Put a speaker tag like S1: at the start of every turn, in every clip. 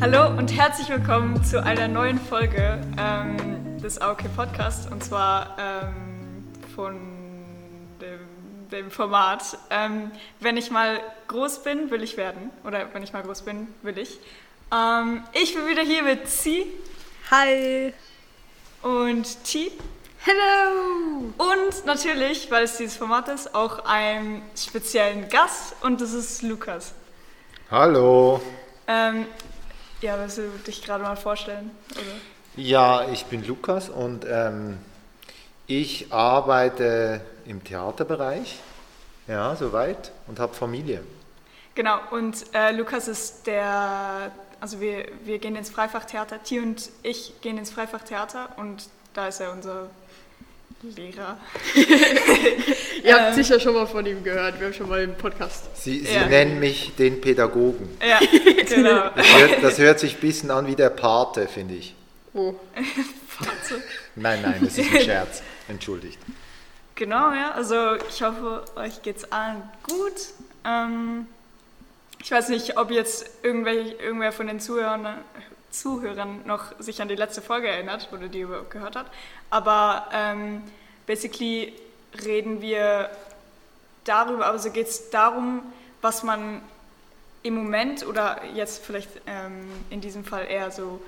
S1: Hallo und herzlich willkommen zu einer neuen Folge ähm, des AOK Podcasts und zwar ähm, von dem, dem Format ähm, Wenn ich mal groß bin, will ich werden. Oder wenn ich mal groß bin, will ich. Ähm, ich bin wieder hier mit C.
S2: Hi.
S1: Und T.
S2: Hello.
S1: Und natürlich, weil es dieses Format ist, auch einen speziellen Gast und das ist Lukas.
S3: Hallo.
S1: Ähm, ja, willst du dich gerade mal vorstellen? Oder?
S3: Ja, ich bin Lukas und ähm, ich arbeite im Theaterbereich, ja, soweit, und habe Familie.
S1: Genau, und äh, Lukas ist der, also wir, wir gehen ins Freifachtheater, Ti und ich gehen ins Freifachtheater und da ist er unser Lehrer.
S2: Ihr habt sicher schon mal von ihm gehört, wir haben schon mal im Podcast.
S3: Sie, Sie
S1: Ja.
S3: nennen mich den Pädagogen.
S1: Ja, genau.
S3: Das hört, das hört sich ein bisschen an wie der Pate, finde ich.
S2: Oh.
S3: Nein, nein, das ist ein Scherz. Entschuldigt.
S1: Genau, ja. Also ich hoffe, euch geht's allen gut. Ähm, ich weiß nicht, ob jetzt irgendwer von den Zuhörern, Zuhörern noch sich an die letzte Folge erinnert oder die überhaupt gehört hat. Aber ähm, basically reden wir darüber, also geht es darum, was man im Moment oder jetzt vielleicht ähm, in diesem Fall eher so,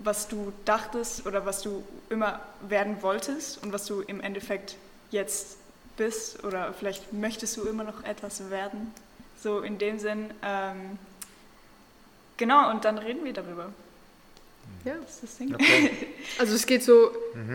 S1: was du dachtest oder was du immer werden wolltest und was du im Endeffekt jetzt bist oder vielleicht möchtest du immer noch etwas werden. So in dem Sinn. Ähm, genau, und dann reden wir darüber.
S2: Ja.
S1: Das ist das Ding.
S3: Okay.
S2: Also es geht so,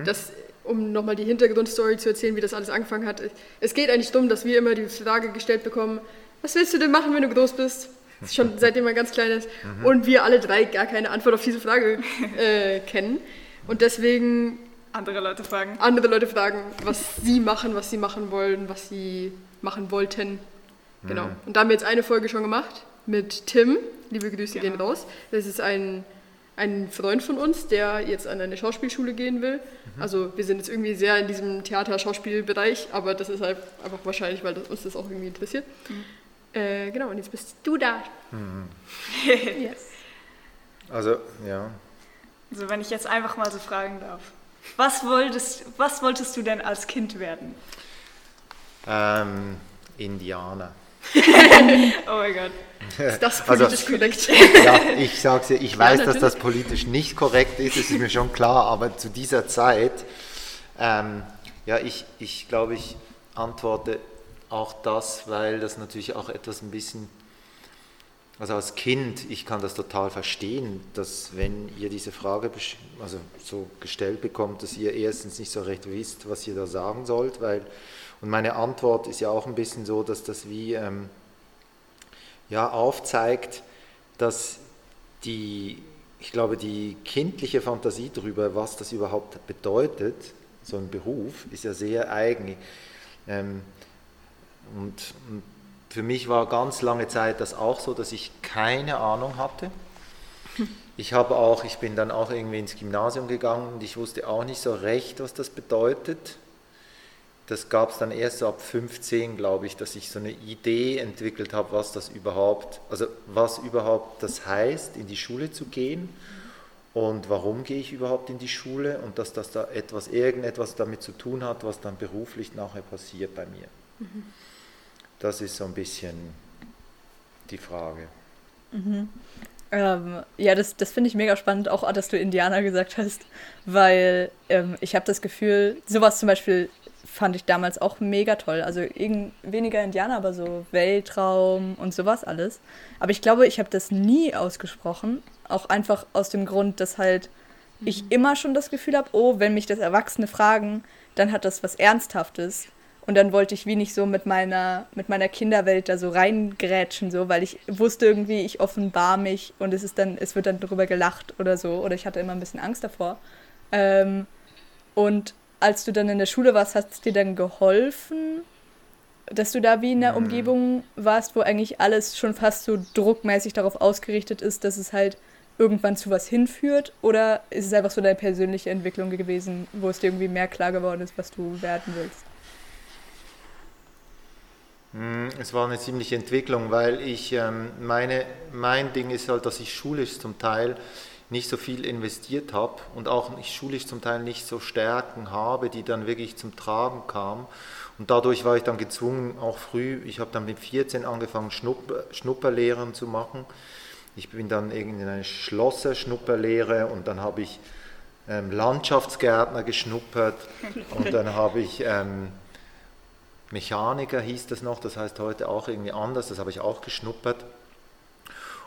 S2: dass, um nochmal die Hintergrundstory zu erzählen, wie das alles angefangen hat. Es geht eigentlich darum, dass wir immer die Frage gestellt bekommen, was willst du denn machen, wenn du groß bist? Schon seitdem man ganz klein ist. Und wir alle drei gar keine Antwort auf diese Frage äh, kennen. Und deswegen
S1: Andere Leute fragen.
S2: andere Leute fragen, was sie machen, was sie machen wollen, was sie machen wollten. Genau. Und da haben wir jetzt eine Folge schon gemacht mit Tim. Liebe Grüße gehen
S1: Genau.
S2: raus. Das ist ein, ein Freund von uns, der jetzt an eine Schauspielschule gehen will. Also wir sind jetzt irgendwie sehr in diesem Theater-Schauspielbereich, aber das ist halt einfach wahrscheinlich, weil das, uns das auch irgendwie interessiert. Äh, genau, und jetzt bist du da. yes.
S3: Also, ja.
S1: Also wenn ich jetzt einfach mal so fragen darf. Was wolltest, was wolltest du denn als Kind werden?
S3: Ähm, Indianer.
S1: Oh mein Gott.
S2: Ist das
S3: Also-
S2: politisch korrekt?
S3: Ja, ich sag's dir, ich weiß, dass
S2: natürlich.
S3: das politisch nicht korrekt ist, das ist mir schon klar, aber zu dieser Zeit, ähm, ja, ich, ich glaube, ich antworte auch das, weil das natürlich auch etwas ein bisschen, also als Kind, ich kann das total verstehen, dass wenn ihr diese Frage also so gestellt bekommt, dass ihr erstens nicht so recht wisst, was ihr da sagen sollt, weil, und meine Antwort ist ja auch ein bisschen so, dass das wie, ähm, ja, aufzeigt, dass die, ich glaube, die kindliche Fantasie darüber, was das überhaupt bedeutet, so ein Beruf, ist ja sehr eigen. Ähm, und, und für mich war ganz lange Zeit das auch so, dass ich keine Ahnung hatte. Ich habe auch, ich bin dann auch irgendwie ins Gymnasium gegangen und ich wusste auch nicht so recht, was das bedeutet. Das gab es dann erst so ab 15, glaube ich, dass ich so eine Idee entwickelt habe, was das überhaupt, also was überhaupt das heißt, in die Schule zu gehen und warum gehe ich überhaupt in die Schule und dass das da etwas, irgendetwas damit zu tun hat, was dann beruflich nachher passiert bei mir. Das ist so ein bisschen die Frage.
S4: Ähm, ja, das, das finde ich mega spannend, auch dass du Indianer gesagt hast, weil ähm, ich habe das Gefühl, sowas zum Beispiel fand ich damals auch mega toll. Also irgend, weniger Indianer, aber so Weltraum und sowas alles. Aber ich glaube, ich habe das nie ausgesprochen, auch einfach aus dem Grund, dass halt ich immer schon das Gefühl habe, oh, wenn mich das Erwachsene fragen, dann hat das was Ernsthaftes. Und dann wollte ich wie nicht so mit meiner, mit meiner Kinderwelt da so reingrätschen, so, weil ich wusste irgendwie, ich offenbar mich und es ist dann, es wird dann darüber gelacht oder so. Oder ich hatte immer ein bisschen Angst davor. Ähm, und als du dann in der Schule warst, hat es dir dann geholfen, dass du da wie in einer Umgebung warst, wo eigentlich alles schon fast so druckmäßig darauf ausgerichtet ist, dass es halt irgendwann zu was hinführt? Oder ist es einfach so deine persönliche Entwicklung gewesen, wo es dir irgendwie mehr klar geworden ist, was du werden willst?
S3: Hm, es war eine ziemliche Entwicklung, weil ich ähm, meine, mein Ding ist halt, dass ich schulisch zum Teil nicht so viel investiert habe und auch ich schulisch zum Teil nicht so Stärken habe, die dann wirklich zum Tragen kamen. Und dadurch war ich dann gezwungen, auch früh, ich habe dann mit 14 angefangen, Schnupp, Schnupperlehren zu machen. Ich bin dann irgendwie in eine Schlosser-Schnupperlehre und dann habe ich ähm, Landschaftsgärtner geschnuppert und dann habe ich ähm, Mechaniker hieß das noch, das heißt heute auch irgendwie anders, das habe ich auch geschnuppert.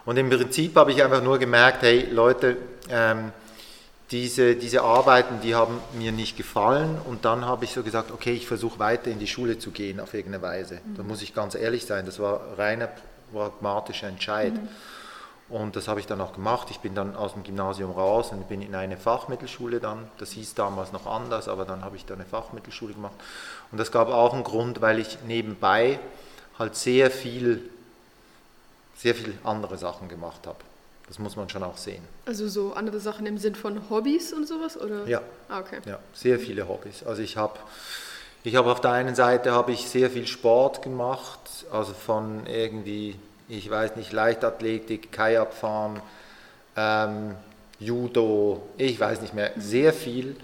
S3: Und im Prinzip habe ich einfach nur gemerkt, hey Leute, ähm, diese, diese Arbeiten, die haben mir nicht gefallen und dann habe ich so gesagt, okay, ich versuche weiter in die Schule zu gehen auf irgendeine Weise. Da muss ich ganz ehrlich sein, das war reiner pragmatischer Entscheid. Mhm. Und das habe ich dann auch gemacht. Ich bin dann aus dem Gymnasium raus und bin in eine Fachmittelschule dann. Das hieß damals noch anders, aber dann habe ich da eine Fachmittelschule gemacht. Und das gab auch einen Grund, weil ich nebenbei halt sehr viel, sehr viel andere Sachen gemacht habe. Das muss man schon auch sehen.
S2: Also so andere Sachen im Sinn von Hobbys und sowas, oder?
S3: Ja. Ah, okay. Ja, sehr viele Hobbys. Also ich habe ich habe auf der einen Seite habe ich sehr viel Sport gemacht, also von irgendwie ich weiß nicht, Leichtathletik, Kajakfahren, ähm, Judo, ich weiß nicht mehr, sehr viel,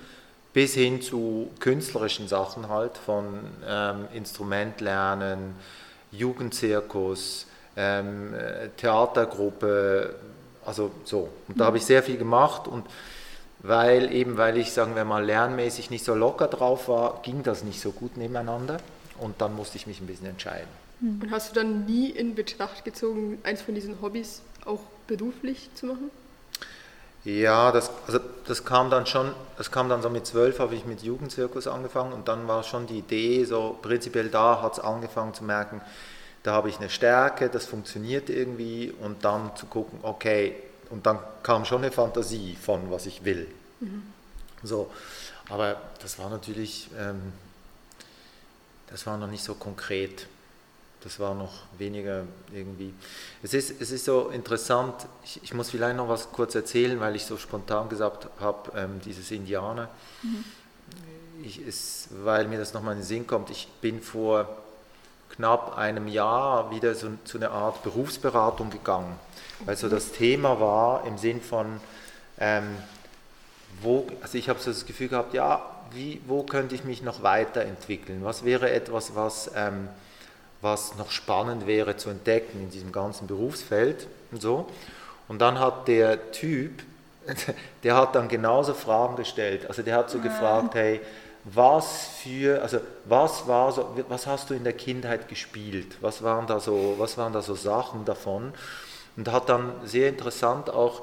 S3: bis hin zu künstlerischen Sachen halt, von ähm, Instrumentlernen, Jugendzirkus, ähm, Theatergruppe, also so. Und da habe ich sehr viel gemacht und weil eben, weil ich, sagen wir mal, lernmäßig nicht so locker drauf war, ging das nicht so gut nebeneinander und dann musste ich mich ein bisschen entscheiden.
S2: Und hast du dann nie in Betracht gezogen, eins von diesen Hobbys auch beruflich zu machen?
S3: Ja, das, also das kam dann schon, das kam dann so mit zwölf, habe ich mit Jugendzirkus angefangen und dann war schon die Idee, so prinzipiell da hat es angefangen zu merken, da habe ich eine Stärke, das funktioniert irgendwie und dann zu gucken, okay, und dann kam schon eine Fantasie von, was ich will. Mhm. So, aber das war natürlich, ähm, das war noch nicht so konkret. Das war noch weniger irgendwie. Es ist, es ist so interessant, ich, ich muss vielleicht noch was kurz erzählen, weil ich so spontan gesagt habe, ähm, dieses Indianer. Mhm. Ich, ist, weil mir das nochmal in den Sinn kommt, ich bin vor knapp einem Jahr wieder so, zu einer Art Berufsberatung gegangen. Weil so das Thema war im Sinn von, ähm, wo, also ich habe so das Gefühl gehabt, ja, wie, wo könnte ich mich noch weiterentwickeln? Was wäre etwas, was... Ähm, was noch spannend wäre zu entdecken in diesem ganzen Berufsfeld und so. Und dann hat der Typ, der hat dann genauso Fragen gestellt. Also der hat so gefragt, hey, was für, also was war so, was hast du in der Kindheit gespielt? Was waren da so, was waren da so Sachen davon? Und hat dann sehr interessant auch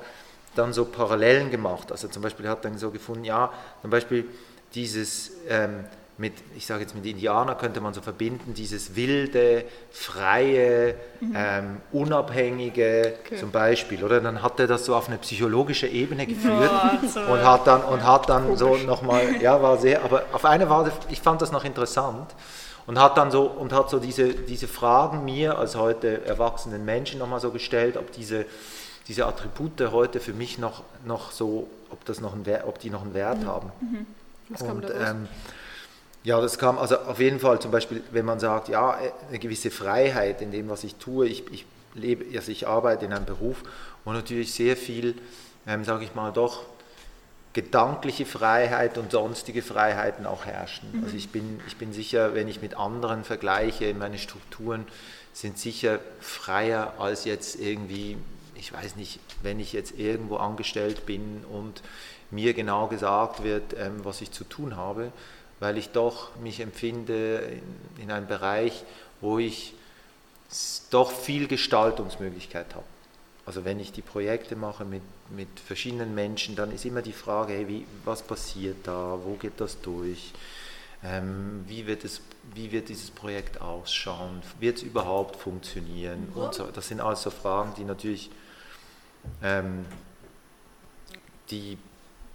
S3: dann so Parallelen gemacht. Also zum Beispiel hat dann so gefunden, ja, zum Beispiel dieses ähm, mit, ich sage jetzt mit Indianer könnte man so verbinden, dieses wilde, freie, mhm. ähm, unabhängige okay. zum Beispiel, oder? Dann hat er das so auf eine psychologische Ebene geführt ja, so und hat dann, und hat dann so nochmal, ja, war sehr, aber auf eine Weise, ich fand das noch interessant und hat dann so, und hat so diese, diese Fragen mir als heute erwachsenen Menschen nochmal so gestellt, ob diese, diese Attribute heute für mich noch, noch so, ob, das noch ein, ob die noch einen Wert mhm. haben. Mhm. Und, ähm, ja, das kam also auf jeden Fall zum Beispiel, wenn man sagt, ja, eine gewisse Freiheit in dem, was ich tue. Ich, ich lebe, also ich arbeite in einem Beruf, wo natürlich sehr viel, ähm, sage ich mal, doch gedankliche Freiheit und sonstige Freiheiten auch herrschen. Mhm. Also ich bin, ich bin sicher, wenn ich mit anderen vergleiche, meine Strukturen sind sicher freier als jetzt irgendwie, ich weiß nicht, wenn ich jetzt irgendwo angestellt bin und mir genau gesagt wird, ähm, was ich zu tun habe weil ich doch mich empfinde in, in einem Bereich, wo ich doch viel Gestaltungsmöglichkeit habe. Also wenn ich die Projekte mache mit, mit verschiedenen Menschen, dann ist immer die Frage, hey, wie, was passiert da, wo geht das durch, ähm, wie, wird es, wie wird dieses Projekt ausschauen, wird es überhaupt funktionieren und so. Das sind alles so Fragen, die natürlich ähm, die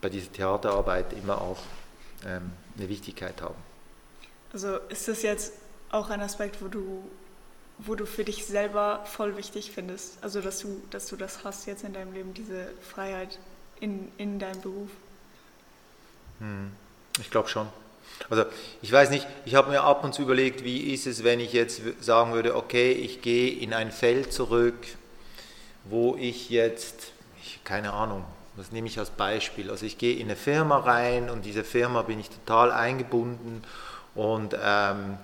S3: bei dieser Theaterarbeit immer auch ähm, eine Wichtigkeit haben.
S1: Also ist das jetzt auch ein Aspekt, wo du, wo du für dich selber voll wichtig findest? Also dass du, dass du das hast jetzt in deinem Leben, diese Freiheit in, in deinem Beruf?
S3: Hm, ich glaube schon. Also ich weiß nicht, ich habe mir ab und zu überlegt, wie ist es, wenn ich jetzt sagen würde, okay, ich gehe in ein Feld zurück, wo ich jetzt, ich, keine Ahnung, das nehme ich als Beispiel. Also ich gehe in eine Firma rein und diese Firma bin ich total eingebunden und ähm,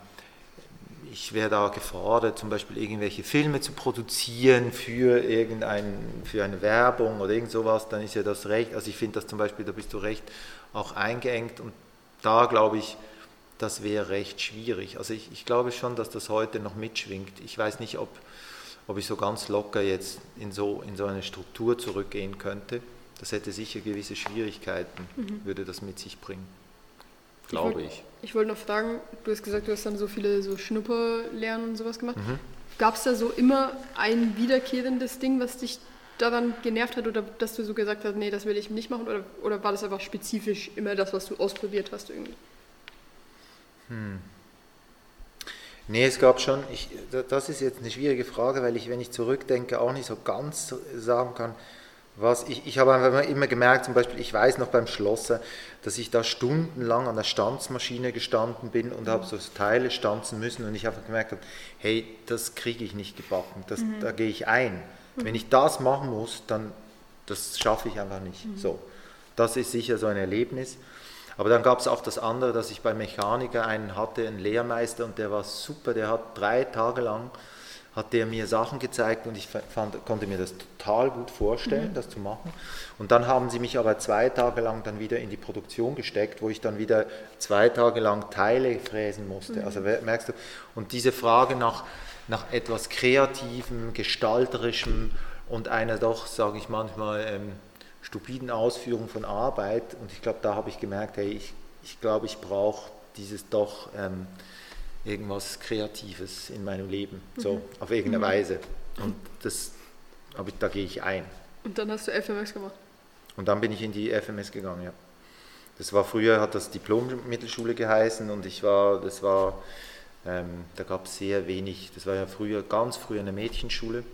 S3: ich wäre da gefordert, zum Beispiel irgendwelche Filme zu produzieren für irgendein, für eine Werbung oder irgend sowas, dann ist ja das recht, also ich finde das zum Beispiel, da bist du recht auch eingeengt und da glaube ich, das wäre recht schwierig. Also ich, ich glaube schon, dass das heute noch mitschwingt. Ich weiß nicht, ob, ob ich so ganz locker jetzt in so, in so eine Struktur zurückgehen könnte. Das hätte sicher gewisse Schwierigkeiten, mhm. würde das mit sich bringen. Glaube ich.
S2: Wollt, ich wollte noch fragen, du hast gesagt, du hast dann so viele so Schnupperlernen und sowas gemacht. Mhm. Gab es da so immer ein wiederkehrendes Ding, was dich daran genervt hat oder dass du so gesagt hast, nee, das will ich nicht machen oder, oder war das einfach spezifisch immer das, was du ausprobiert hast irgendwie?
S3: Hm. Nee, es gab schon, ich, das ist jetzt eine schwierige Frage, weil ich, wenn ich zurückdenke, auch nicht so ganz sagen kann, was ich, ich habe einfach immer gemerkt, zum Beispiel, ich weiß noch beim Schlosser, dass ich da stundenlang an der Stanzmaschine gestanden bin und mhm. habe so Teile stanzen müssen und ich einfach gemerkt habe, hey, das kriege ich nicht gebacken, das, mhm. da gehe ich ein. Mhm. Wenn ich das machen muss, dann das schaffe ich einfach nicht. Mhm. So, das ist sicher so ein Erlebnis. Aber dann gab es auch das andere, dass ich bei Mechaniker einen hatte, einen Lehrmeister und der war super, der hat drei Tage lang hat der mir Sachen gezeigt und ich fand, konnte mir das total gut vorstellen, mhm. das zu machen. Und dann haben sie mich aber zwei Tage lang dann wieder in die Produktion gesteckt, wo ich dann wieder zwei Tage lang Teile fräsen musste. Mhm. Also merkst du, und diese Frage nach, nach etwas Kreativem, Gestalterischem und einer doch, sage ich manchmal, ähm, stupiden Ausführung von Arbeit. Und ich glaube, da habe ich gemerkt, hey, ich, ich glaube, ich brauche dieses doch... Ähm, irgendwas Kreatives in meinem Leben, so mhm. auf irgendeine mhm. Weise. Und das, aber da gehe ich ein.
S2: Und dann hast du FMS gemacht?
S3: Und dann bin ich in die FMS gegangen, ja. Das war früher, hat das Diplom-Mittelschule geheißen und ich war, das war, ähm, da gab es sehr wenig, das war ja früher, ganz früher eine Mädchenschule.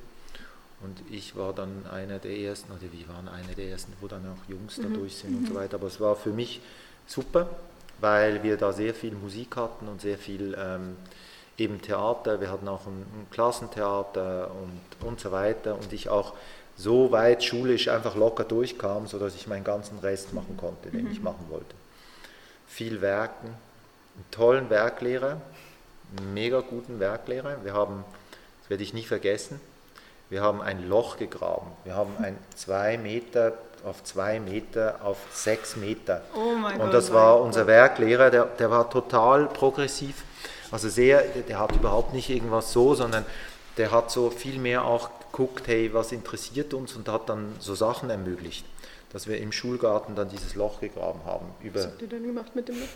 S3: Und ich war dann einer der ersten, oder wie waren einer der ersten, wo dann auch Jungs da mhm. durch sind und so mhm. weiter. Aber es war für mich super weil wir da sehr viel Musik hatten und sehr viel ähm, eben Theater. Wir hatten auch ein, ein Klassentheater und, und so weiter und ich auch so weit schulisch einfach locker durchkam, sodass ich meinen ganzen Rest machen konnte, den mhm. ich machen wollte. Viel Werken, einen tollen Werklehrer, einen mega guten Werklehrer. Wir haben, das werde ich nie vergessen, wir haben ein Loch gegraben. Wir haben ein zwei Meter auf zwei Meter auf sechs Meter.
S1: Oh mein
S3: und das war unser Werklehrer, der, der war total progressiv. Also sehr, der hat überhaupt nicht irgendwas so, sondern der hat so viel mehr auch geguckt, hey, was interessiert uns und hat dann so Sachen ermöglicht, dass wir im Schulgarten dann dieses Loch gegraben haben.
S2: Über was habt ihr denn gemacht mit dem Loch?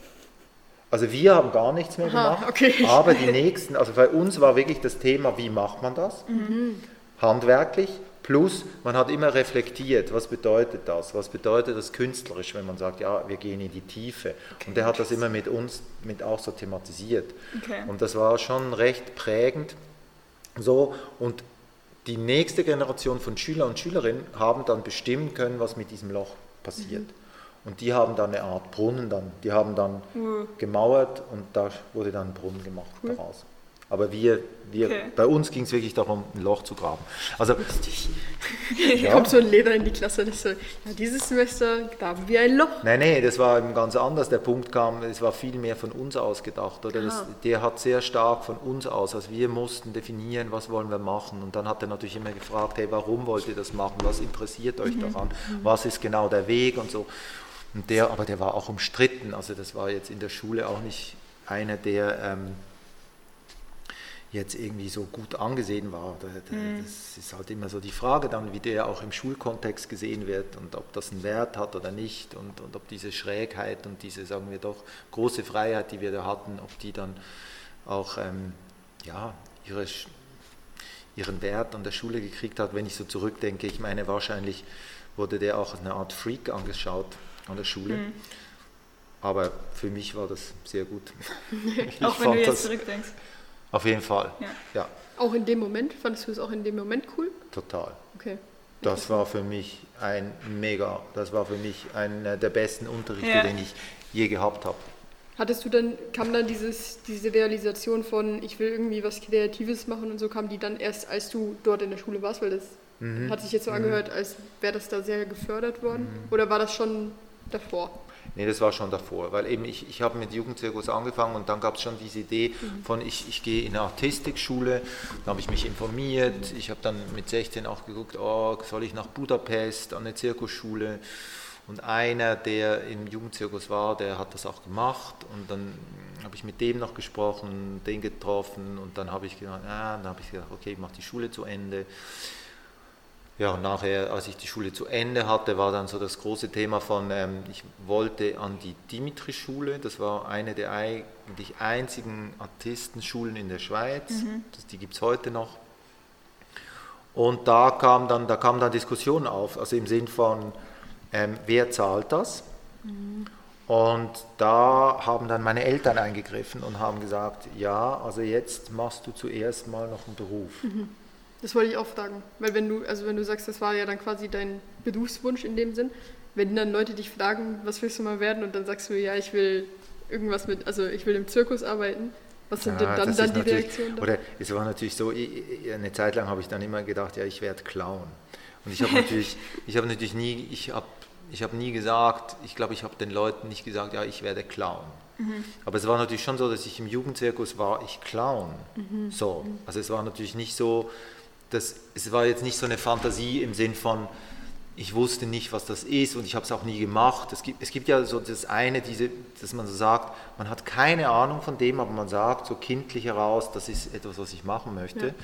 S3: Also wir haben gar nichts mehr Aha, gemacht, okay. aber die nächsten, also bei uns war wirklich das Thema, wie macht man das? Mhm. Handwerklich, Plus, man hat immer reflektiert, was bedeutet das? Was bedeutet das künstlerisch, wenn man sagt, ja, wir gehen in die Tiefe? Okay, und der hat das immer mit uns mit auch so thematisiert. Okay. Und das war schon recht prägend. So, und die nächste Generation von Schüler und Schülerinnen haben dann bestimmen können, was mit diesem Loch passiert. Mhm. Und die haben dann eine Art Brunnen dann, die haben dann mhm. gemauert und da wurde dann ein Brunnen gemacht cool. daraus. Aber wir, wir okay. bei uns ging es wirklich darum, ein Loch zu graben. Also,
S2: Lustig. ja. kommt so ein Leder in die Klasse und ich so, ja, dieses Semester graben wir ein Loch.
S3: Nein, nein, das war eben ganz anders. Der Punkt kam, es war viel mehr von uns aus gedacht. Oder das, der hat sehr stark von uns aus. Also wir mussten definieren, was wollen wir machen. Und dann hat er natürlich immer gefragt, hey, warum wollt ihr das machen? Was interessiert euch mhm. daran? Mhm. Was ist genau der Weg und so. Und der, aber der war auch umstritten. Also das war jetzt in der Schule auch nicht einer, der... Ähm, jetzt irgendwie so gut angesehen war. Mhm. Das ist halt immer so die Frage dann, wie der auch im Schulkontext gesehen wird und ob das einen Wert hat oder nicht und, und ob diese Schrägheit und diese, sagen wir doch, große Freiheit, die wir da hatten, ob die dann auch ähm, ja, ihre, ihren Wert an der Schule gekriegt hat. Wenn ich so zurückdenke, ich meine, wahrscheinlich wurde der auch als eine Art Freak angeschaut an der Schule. Mhm. Aber für mich war das sehr gut.
S1: auch wenn du jetzt zurückdenkst.
S3: Auf jeden Fall. Ja. ja.
S2: Auch in dem Moment? Fandest du es auch in dem Moment cool?
S3: Total. Okay. Das war für mich ein mega, das war für mich einer der besten Unterrichte, ja. den ich je gehabt habe.
S2: Hattest du dann, kam dann dieses, diese Realisation von, ich will irgendwie was Kreatives machen und so, kam die dann erst, als du dort in der Schule warst? Weil das
S3: Mhm.
S2: hat sich jetzt so angehört, als wäre das da sehr gefördert worden. Oder war das schon davor?
S3: Nee, das war schon davor, weil eben ich, ich habe mit Jugendzirkus angefangen und dann gab es schon diese Idee von, ich, ich gehe in eine Artistikschule, dann habe ich mich informiert, ich habe dann mit 16 auch geguckt, oh, soll ich nach Budapest an eine Zirkusschule? Und einer, der im Jugendzirkus war, der hat das auch gemacht. Und dann habe ich mit dem noch gesprochen, den getroffen. Und dann habe ich gedacht, ah, dann habe ich gedacht, okay, ich mache die Schule zu Ende. Ja, und nachher, als ich die Schule zu Ende hatte, war dann so das große Thema von, ähm, ich wollte an die Dimitri-Schule, das war eine der eigentlich einzigen Artistenschulen in der Schweiz, das, die gibt es heute noch. Und da kam dann, da kam dann Diskussion auf, also im Sinn von, ähm, wer zahlt das? Und da haben dann meine Eltern eingegriffen und haben gesagt, ja, also jetzt machst du zuerst mal noch einen Beruf.
S2: Das wollte ich auch fragen. Weil wenn du, also wenn du sagst, das war ja dann quasi dein Berufswunsch in dem Sinn, wenn dann Leute dich fragen, was willst du mal werden und dann sagst du, ja, ich will irgendwas mit, also ich will im Zirkus arbeiten, was sind
S3: Ja,
S2: denn dann, dann die Reaktionen?
S3: Oder es war natürlich so, ich- eine Zeit lang habe ich dann immer gedacht, ja, ich werde Clown. Und ich habe natürlich, ich habe natürlich nie, ich habe, ich habe nie gesagt, ich glaube, ich habe den Leuten nicht gesagt, ja, ich werde Clown. Aber es war natürlich schon so, dass ich im Jugendzirkus war, ich Clown. So, also es war natürlich nicht so, dass, es war jetzt nicht so eine Fantasie im Sinn von, ich wusste nicht, was das ist und ich habe es auch nie gemacht. Es gibt, es gibt ja so das eine, diese, dass man so sagt, man hat keine Ahnung von dem, aber man sagt so kindlich heraus, das ist etwas, was ich machen möchte.
S2: Ja.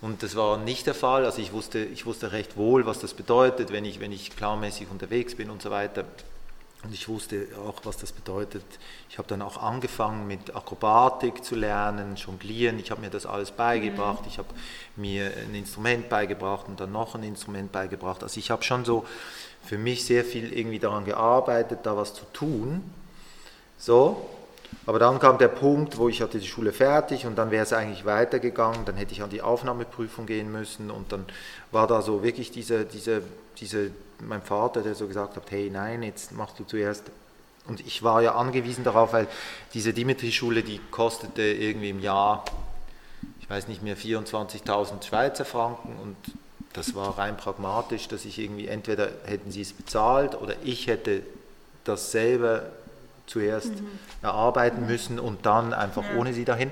S3: Und das war nicht der Fall. Also ich wusste, ich wusste recht wohl, was das bedeutet, wenn ich, wenn ich klarmäßig unterwegs bin und so weiter. Und ich wusste auch, was das bedeutet. Ich habe dann auch angefangen mit Akrobatik zu lernen, Jonglieren. Ich habe mir das alles beigebracht. Ich habe mir ein Instrument beigebracht und dann noch ein Instrument beigebracht. Also ich habe schon so für mich sehr viel irgendwie daran gearbeitet, da was zu tun. So, aber dann kam der Punkt, wo ich hatte die Schule fertig und dann wäre es eigentlich weitergegangen, dann hätte ich an die Aufnahmeprüfung gehen müssen und dann war da so wirklich diese, diese, diese, mein Vater, der so gesagt hat, hey nein, jetzt machst du zuerst. Und ich war ja angewiesen darauf, weil diese Dimitri-Schule, die kostete irgendwie im Jahr, ich weiß nicht mehr, 24.000 Schweizer Franken und das war rein pragmatisch, dass ich irgendwie, entweder hätten sie es bezahlt oder ich hätte das selber zuerst erarbeiten müssen und dann einfach ohne sie dahin.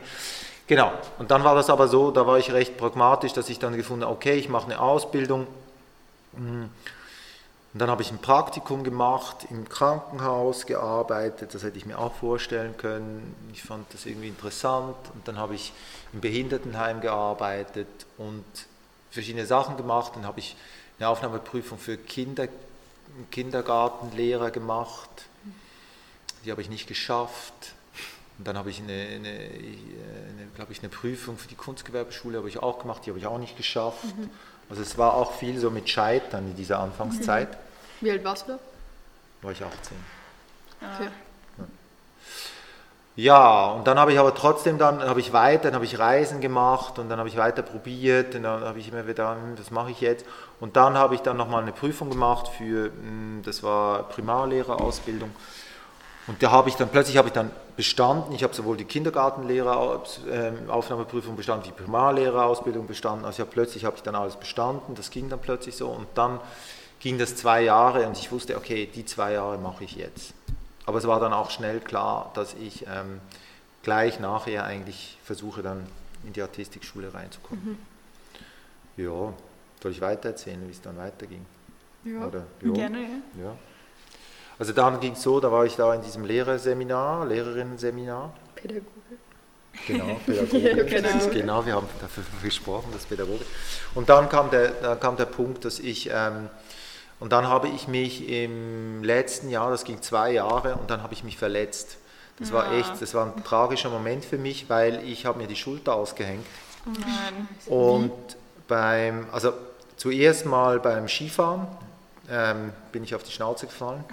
S3: Genau, und dann war das aber so, da war ich recht pragmatisch, dass ich dann gefunden habe, okay, ich mache eine Ausbildung. Mm. Und dann habe ich ein Praktikum gemacht, im Krankenhaus gearbeitet, das hätte ich mir auch vorstellen können. Ich fand das irgendwie interessant. Und dann habe ich im Behindertenheim gearbeitet und verschiedene Sachen gemacht. Dann habe ich eine Aufnahmeprüfung für Kinder, Kindergartenlehrer gemacht. Die habe ich nicht geschafft. Und dann habe ich eine, eine, eine glaube ich, eine Prüfung für die Kunstgewerbeschule habe ich auch gemacht, die habe ich auch nicht geschafft. Also es war auch viel so mit Scheitern in dieser Anfangszeit.
S2: Wie alt warst du da?
S3: War ich 18.
S2: Okay.
S3: Ja, und dann habe ich aber trotzdem dann, habe ich weiter, dann habe ich Reisen gemacht und dann habe ich weiter probiert und dann habe ich immer wieder, hm, das mache ich jetzt. Und dann habe ich dann nochmal eine Prüfung gemacht für, hm, das war Primarlehrerausbildung. Und da habe ich dann, plötzlich habe ich dann bestanden, ich habe sowohl die Kindergartenlehreraufnahmeprüfung bestanden, wie die Primarlehrerausbildung bestanden. Also habe plötzlich habe ich dann alles bestanden, das ging dann plötzlich so und dann ging das zwei Jahre und ich wusste, okay, die zwei Jahre mache ich jetzt. Aber es war dann auch schnell klar, dass ich ähm, gleich nachher eigentlich versuche, dann in die Artistikschule reinzukommen. Ja, soll ich weitererzählen, wie es dann weiterging?
S2: Ja.
S3: Oder, ja.
S1: Gerne, ja.
S3: Ja. Also dann ging es so, da war ich da in diesem Lehrerseminar, Lehrerinnenseminar.
S2: Pädagoge.
S3: Genau, Pädagoge.
S2: Genau.
S3: Das ist genau, wir haben dafür gesprochen, das Pädagoge. Und dann kam der, dann kam der Punkt, dass ich, ähm, und dann habe ich mich im letzten Jahr, das ging zwei Jahre, und dann habe ich mich verletzt. Das war
S1: Ja.
S3: echt, das war ein tragischer Moment für mich, weil ich habe mir die Schulter ausgehängt.
S1: Oh nein.
S3: Und beim, also zuerst mal beim Skifahren ähm, bin ich auf die Schnauze gefallen.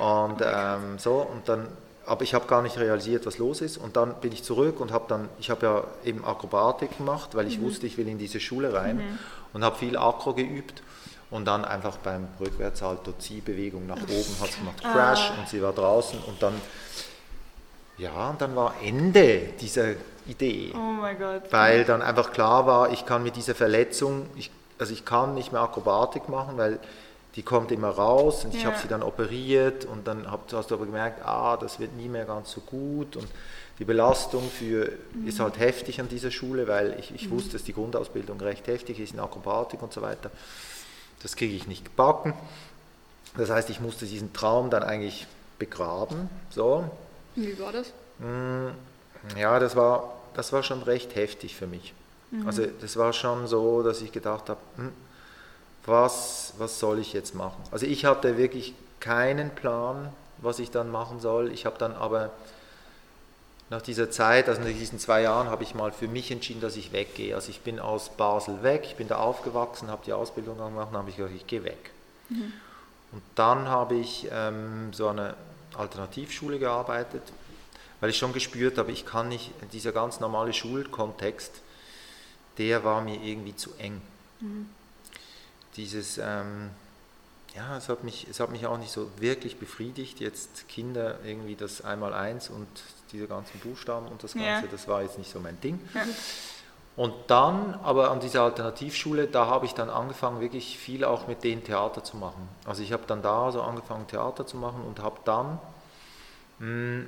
S3: Und ähm, so, und dann, aber ich habe gar nicht realisiert, was los ist. Und dann bin ich zurück und habe dann, ich habe ja eben Akrobatik gemacht, weil ich wusste, ich will in diese Schule rein und habe viel Akro geübt. Und dann einfach beim Rückwärtssalto Ziehbewegung nach oben hat sie gemacht Crash und sie war draußen und dann Ja, und dann war Ende dieser Idee.
S1: Oh mein Gott.
S3: Weil dann einfach klar war, ich kann mit dieser Verletzung, ich, also ich kann nicht mehr Akrobatik machen, weil die kommt immer raus und ich
S1: Ja.
S3: habe sie dann operiert und dann hab, hast du aber gemerkt, ah, das wird nie mehr ganz so gut und die Belastung für, ist halt heftig an dieser Schule, weil ich, ich wusste, dass die Grundausbildung recht heftig ist in Akrobatik und so weiter. Das kriege ich nicht gebacken. Das heißt, ich musste diesen Traum dann eigentlich begraben. So,
S2: Wie war das?
S3: ja, das war, das war schon recht heftig für mich. Also das war schon so, dass ich gedacht habe, hm, was, was soll ich jetzt machen? Also ich hatte wirklich keinen Plan, was ich dann machen soll. Ich habe dann aber nach dieser Zeit, also nach diesen zwei Jahren, habe ich mal für mich entschieden, dass ich weggehe. Also ich bin aus Basel weg, ich bin da aufgewachsen, habe die Ausbildung gemacht und habe ich gesagt, ich gehe weg. Und dann habe ich ähm, so eine Alternativschule gearbeitet, weil ich schon gespürt habe, ich kann nicht, dieser ganz normale Schulkontext, der war mir irgendwie zu eng. Dieses, ähm, ja, es hat, mich, es hat mich auch nicht so wirklich befriedigt, jetzt Kinder irgendwie das Einmaleins und diese ganzen Buchstaben und das Ganze,
S1: Ja.
S3: das war jetzt nicht so mein Ding.
S1: Ja.
S3: Und dann, aber an dieser Alternativschule, da habe ich dann angefangen, wirklich viel auch mit denen Theater zu machen. Also ich habe dann da so angefangen, Theater zu machen und habe dann, mh,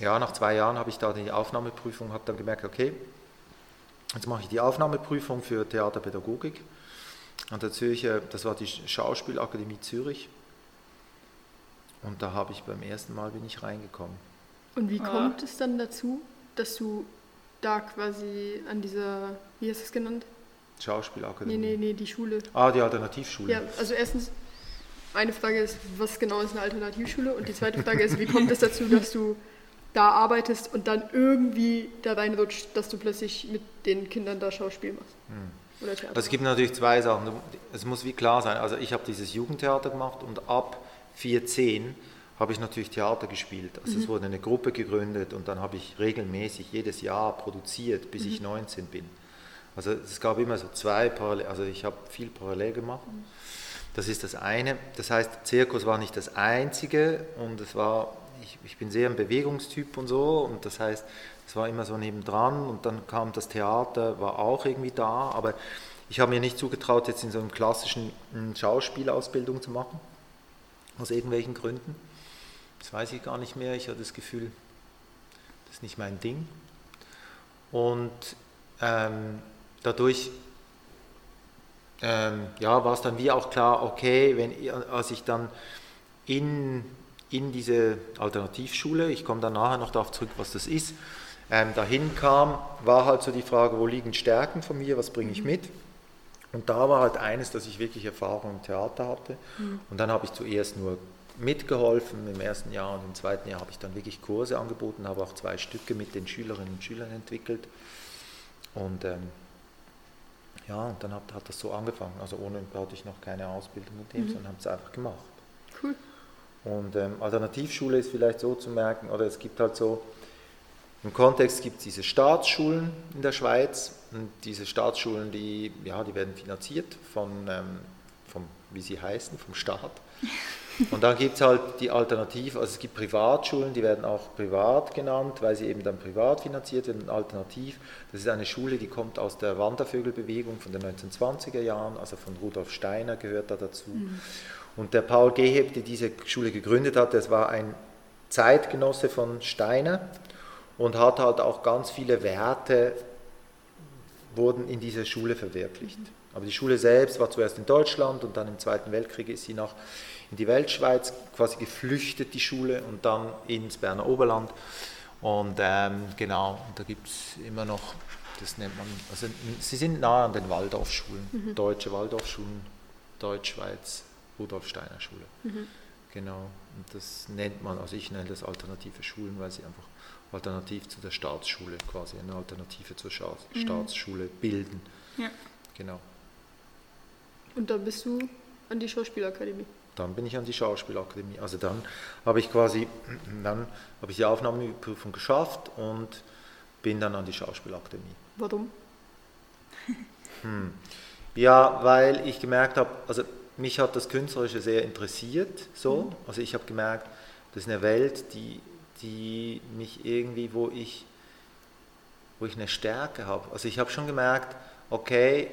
S3: ja, nach zwei Jahren habe ich da die Aufnahmeprüfung, habe dann gemerkt, okay, jetzt mache ich die Aufnahmeprüfung für Theaterpädagogik an der Zürcher, das war die Schauspielakademie Zürich. Und da habe ich beim ersten Mal bin ich reingekommen.
S2: Und wie
S1: Ah.
S2: kommt es dann dazu, dass du da quasi an dieser, wie hast du es genannt? Nee,
S3: Schauspielakademie.
S2: nee, nee, die Schule.
S3: Ah, die Alternativschule.
S2: Ja, also erstens, eine Frage ist, was genau ist eine Alternativschule? Und die zweite Frage ist, wie kommt es dazu, dass du da arbeitest und dann irgendwie da reinrutscht, dass du plötzlich mit den Kindern da Schauspiel machst? Oder Theater?
S3: Also es gibt natürlich zwei Sachen. Es muss wie klar sein. Also ich habe dieses Jugendtheater gemacht und ab 14 habe ich natürlich Theater gespielt. Also es wurde eine Gruppe gegründet und dann habe ich regelmäßig jedes Jahr produziert, bis ich 19 bin. Also es gab immer so zwei Parallel, also ich habe viel parallel gemacht. Das ist das eine. Das heißt, Zirkus war nicht das einzige und es war, ich, ich bin sehr ein Bewegungstyp und so und das heißt, es war immer so nebendran und dann kam das Theater, war auch irgendwie da, aber ich habe mir nicht zugetraut, jetzt in so einem klassischen mm, Schauspielausbildung zu machen, aus irgendwelchen Gründen. Das weiß ich gar nicht mehr. Ich hatte das Gefühl, das ist nicht mein Ding. Und ähm, dadurch ähm, ja, war es dann wie auch klar, okay, wenn, als ich dann in, in diese Alternativschule, ich komme dann nachher noch darauf zurück, was das ist, ähm, dahin kam, war halt so die Frage, wo liegen Stärken von mir, was bringe ich mit? Und da war halt eines, dass ich wirklich Erfahrung im Theater hatte. Und dann habe ich zuerst nur mitgeholfen im ersten Jahr und im zweiten Jahr habe ich dann wirklich Kurse angeboten, habe auch zwei Stücke mit den Schülerinnen und Schülern entwickelt. Und ähm, ja, und dann hat, hat das so angefangen. Also ohne hatte ich noch keine Ausbildung in dem, sondern habe es einfach gemacht.
S2: Cool.
S3: Und ähm, Alternativschule ist vielleicht so zu merken, oder es gibt halt so, im Kontext gibt es diese Staatsschulen in der Schweiz. Und diese Staatsschulen, die, ja, die werden finanziert von, ähm, vom, wie sie heißen, vom Staat. Und dann gibt es halt die Alternativ, also es gibt Privatschulen, die werden auch privat genannt, weil sie eben dann privat finanziert werden. Alternativ, das ist eine Schule, die kommt aus der Wandervögelbewegung von den 1920er Jahren, also von Rudolf Steiner gehört da dazu. Und der Paul Geheb, der diese Schule gegründet hat, das war ein Zeitgenosse von Steiner und hat halt auch ganz viele Werte wurden in dieser Schule verwirklicht. Aber die Schule selbst war zuerst in Deutschland und dann im Zweiten Weltkrieg ist sie nach in die Weltschweiz quasi geflüchtet, die Schule, und dann ins Berner Oberland. Und ähm, genau, und da gibt es immer noch, das nennt man, also sie sind nahe an den Waldorfschulen, deutsche Waldorfschulen, Deutschschweiz, Rudolf Steiner Schule. Genau, und das nennt man, also ich nenne das alternative Schulen, weil sie einfach alternativ zu der Staatsschule quasi eine Alternative zur Scha Staatsschule bilden.
S1: Ja.
S3: Genau.
S2: Und dann bist du an die Schauspielakademie.
S3: Dann bin ich an die Schauspielakademie. Also dann habe ich quasi, dann habe ich die Aufnahmeprüfung geschafft und bin dann an die Schauspielakademie.
S2: Warum?
S3: Ja, weil ich gemerkt habe, also mich hat das Künstlerische sehr interessiert, so. Also ich habe gemerkt, das ist eine Welt, die, die mich irgendwie, wo ich, wo ich eine Stärke habe. Also ich habe schon gemerkt, okay,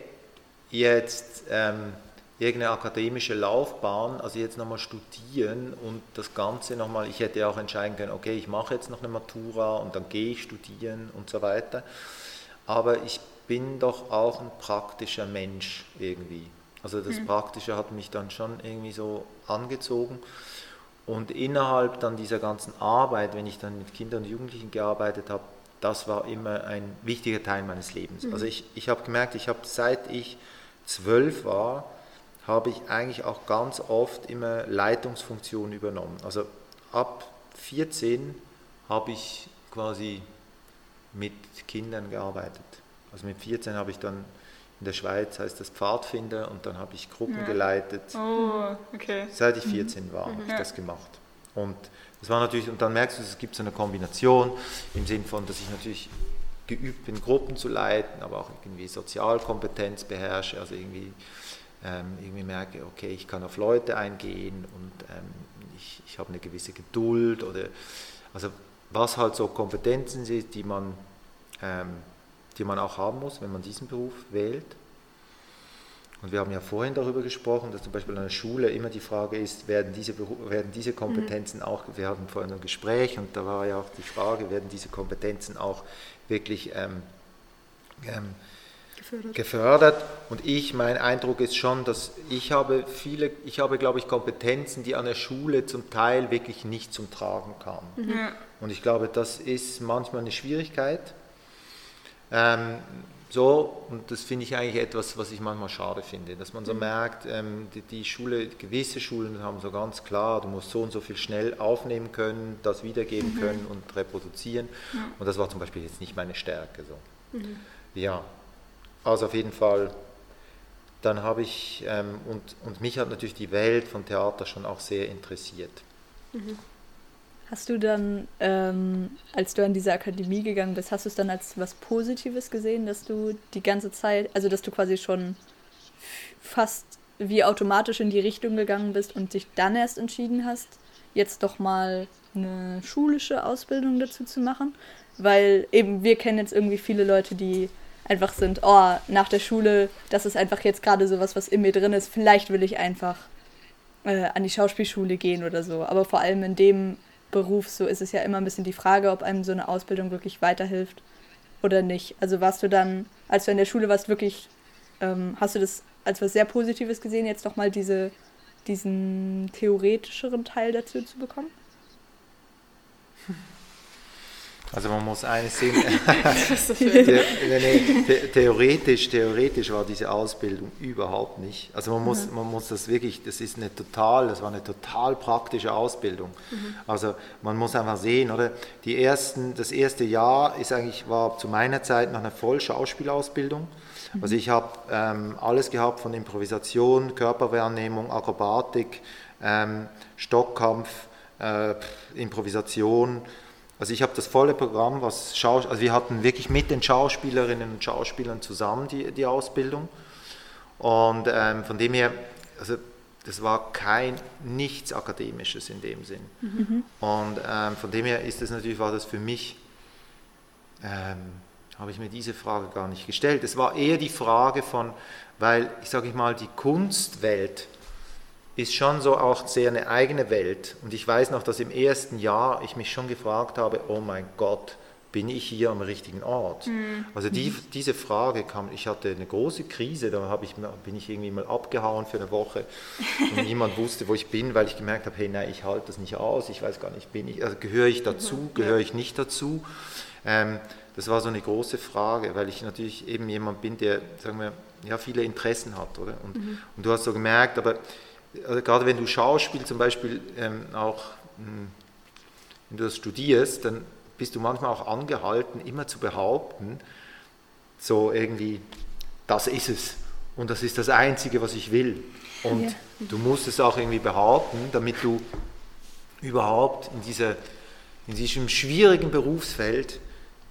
S3: jetzt ähm, irgendeine akademische Laufbahn, also jetzt nochmal studieren und das Ganze nochmal, ich hätte auch entscheiden können, okay, ich mache jetzt noch eine Matura und dann gehe ich studieren und so weiter. Aber ich bin doch auch ein praktischer Mensch irgendwie. Also das mhm. Praktische hat mich dann schon irgendwie so angezogen. Und innerhalb dann dieser ganzen Arbeit, wenn ich dann mit Kindern und Jugendlichen gearbeitet habe, das war immer ein wichtiger Teil meines Lebens. Mhm. Also ich, ich habe gemerkt, ich habe seit ich zwölf war, habe ich eigentlich auch ganz oft immer Leitungsfunktionen übernommen. Also ab 14 habe ich quasi mit Kindern gearbeitet. Also mit 14 habe ich dann in der Schweiz heißt das Pfadfinder und dann habe ich Gruppen ja. geleitet.
S1: Oh, okay.
S3: Seit ich 14 war, mhm. habe ich ja. das gemacht. Und das war natürlich, und dann merkst du, es gibt so eine Kombination im Sinn von, dass ich natürlich geübt bin, Gruppen zu leiten, aber auch irgendwie Sozialkompetenz beherrsche, also irgendwie, ähm, irgendwie merke, okay, ich kann auf Leute eingehen und ähm, ich, ich habe eine gewisse Geduld oder, also was halt so Kompetenzen sind, die man ähm, die man auch haben muss, wenn man diesen Beruf wählt. Und wir haben ja vorhin darüber gesprochen, dass zum Beispiel an der Schule immer die Frage ist, werden diese, werden diese Kompetenzen mhm. auch, wir hatten vorhin ein Gespräch und da war ja auch die Frage, werden diese Kompetenzen auch wirklich ähm, ähm, gefördert. gefördert. Und ich, mein Eindruck ist schon, dass ich habe viele, ich habe glaube ich Kompetenzen, die an der Schule zum Teil wirklich nicht zum Tragen kamen. Mhm. Und ich glaube, das ist manchmal eine Schwierigkeit ähm, so, und das finde ich eigentlich etwas, was ich manchmal schade finde, dass man so mhm. merkt, ähm, die, die, Schule, gewisse Schulen haben so ganz klar, du musst so und so viel schnell aufnehmen können, das wiedergeben mhm. können und reproduzieren. Ja. Und das war zum Beispiel jetzt nicht meine Stärke. So. Mhm. Ja, also auf jeden Fall, dann habe ich, ähm, und, und mich hat natürlich die Welt von Theater schon auch sehr interessiert.
S4: Hast du dann, ähm, als du an diese Akademie gegangen bist, hast du es dann als was Positives gesehen, dass du die ganze Zeit, also dass du quasi schon fast wie automatisch in die Richtung gegangen bist und dich dann erst entschieden hast, jetzt doch mal eine schulische Ausbildung dazu zu machen? Weil eben wir kennen jetzt irgendwie viele Leute, die einfach sind, oh, nach der Schule, das ist einfach jetzt gerade sowas, was in mir drin ist, vielleicht will ich einfach äh, an die Schauspielschule gehen oder so. Aber vor allem in dem Beruf, so ist es ja immer ein bisschen die Frage, ob einem so eine Ausbildung wirklich weiterhilft oder nicht. Also warst du dann, als du in der Schule warst, wirklich, ähm, hast du das als was sehr Positives gesehen, jetzt nochmal diese, diesen theoretischeren Teil dazu zu bekommen?
S3: Also man muss eines sehen, theoretisch, theoretisch war diese Ausbildung überhaupt nicht. Also man muss, mhm. man muss das wirklich, das ist eine total, das war eine total praktische Ausbildung. Mhm. Also man muss einfach sehen, oder? Die ersten, das erste Jahr ist eigentlich, war zu meiner Zeit noch eine Vollschauspielausbildung. Mhm. Also ich habe ähm, alles gehabt von Improvisation, Körperwahrnehmung, Akrobatik, ähm, Stockkampf, äh, Improvisation, also ich habe das volle Programm, was Schaus also wir hatten wirklich mit den Schauspielerinnen und Schauspielern zusammen die, die Ausbildung. Und ähm, von dem her, also das war kein nichts Akademisches in dem Sinn. Mhm. Und ähm, von dem her ist das natürlich, war das für mich, ähm, habe ich mir diese Frage gar nicht gestellt. Es war eher die Frage von, weil ich sage ich mal, die Kunstwelt ist schon so auch sehr eine eigene Welt. Und ich weiß noch, dass im ersten Jahr ich mich schon gefragt habe, oh mein Gott, bin ich hier am richtigen Ort? Mhm. Also die, diese Frage kam, ich hatte eine große Krise, da ich, bin ich irgendwie mal abgehauen für eine Woche und niemand wusste, wo ich bin, weil ich gemerkt habe, hey, nein, ich halte das nicht aus, ich weiß gar nicht, bin ich, also gehöre ich dazu, mhm. gehöre ich nicht dazu? Ähm, das war so eine große Frage, weil ich natürlich eben jemand bin, der, sagen wir, ja, viele Interessen hat, oder? Und, mhm. und du hast so gemerkt, aber also gerade wenn du Schauspiel zum Beispiel ähm, auch, mh, hm, wenn du das studierst, dann bist du manchmal auch angehalten, immer zu behaupten, so irgendwie, das ist es und das ist das Einzige, was ich will. Und ja. du musst es auch irgendwie behaupten, damit du überhaupt in, dieser, in diesem schwierigen Berufsfeld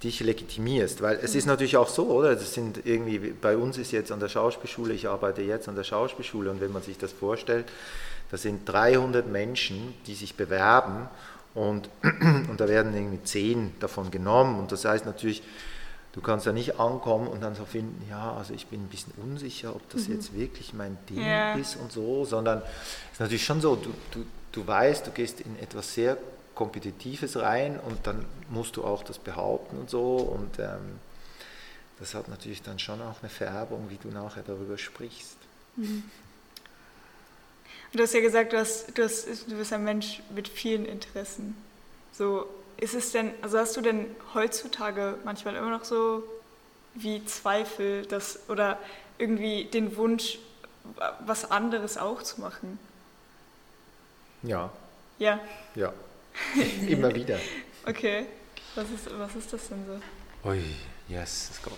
S3: dich legitimierst. Weil es ist mhm. natürlich auch so, oder? Das sind irgendwie, bei uns ist jetzt an der Schauspielschule, ich arbeite jetzt an der Schauspielschule und wenn man sich das vorstellt, das sind 300 Menschen, die sich bewerben Und, und da werden irgendwie zehn davon genommen. Und das heißt natürlich, du kannst da nicht ankommen und dann so finden, ja, also ich bin ein bisschen unsicher, ob das mhm. jetzt wirklich mein Ding ja. ist und so, sondern es ist natürlich schon so, du, du, du weißt, du gehst in etwas sehr Kompetitives rein und dann musst du auch das behaupten und so. Und ähm, das hat natürlich dann schon auch eine Färbung, wie du nachher darüber sprichst. Mhm.
S1: Du hast ja gesagt, du, hast, du, hast, du bist ein Mensch mit vielen Interessen. So, ist es denn, also hast du denn heutzutage manchmal immer noch so wie Zweifel dass, oder irgendwie den Wunsch, was anderes auch zu machen?
S3: Ja.
S1: Ja.
S3: Ja. Immer wieder.
S1: Okay. Was ist, was ist das denn so?
S3: Ui, yes, Gott.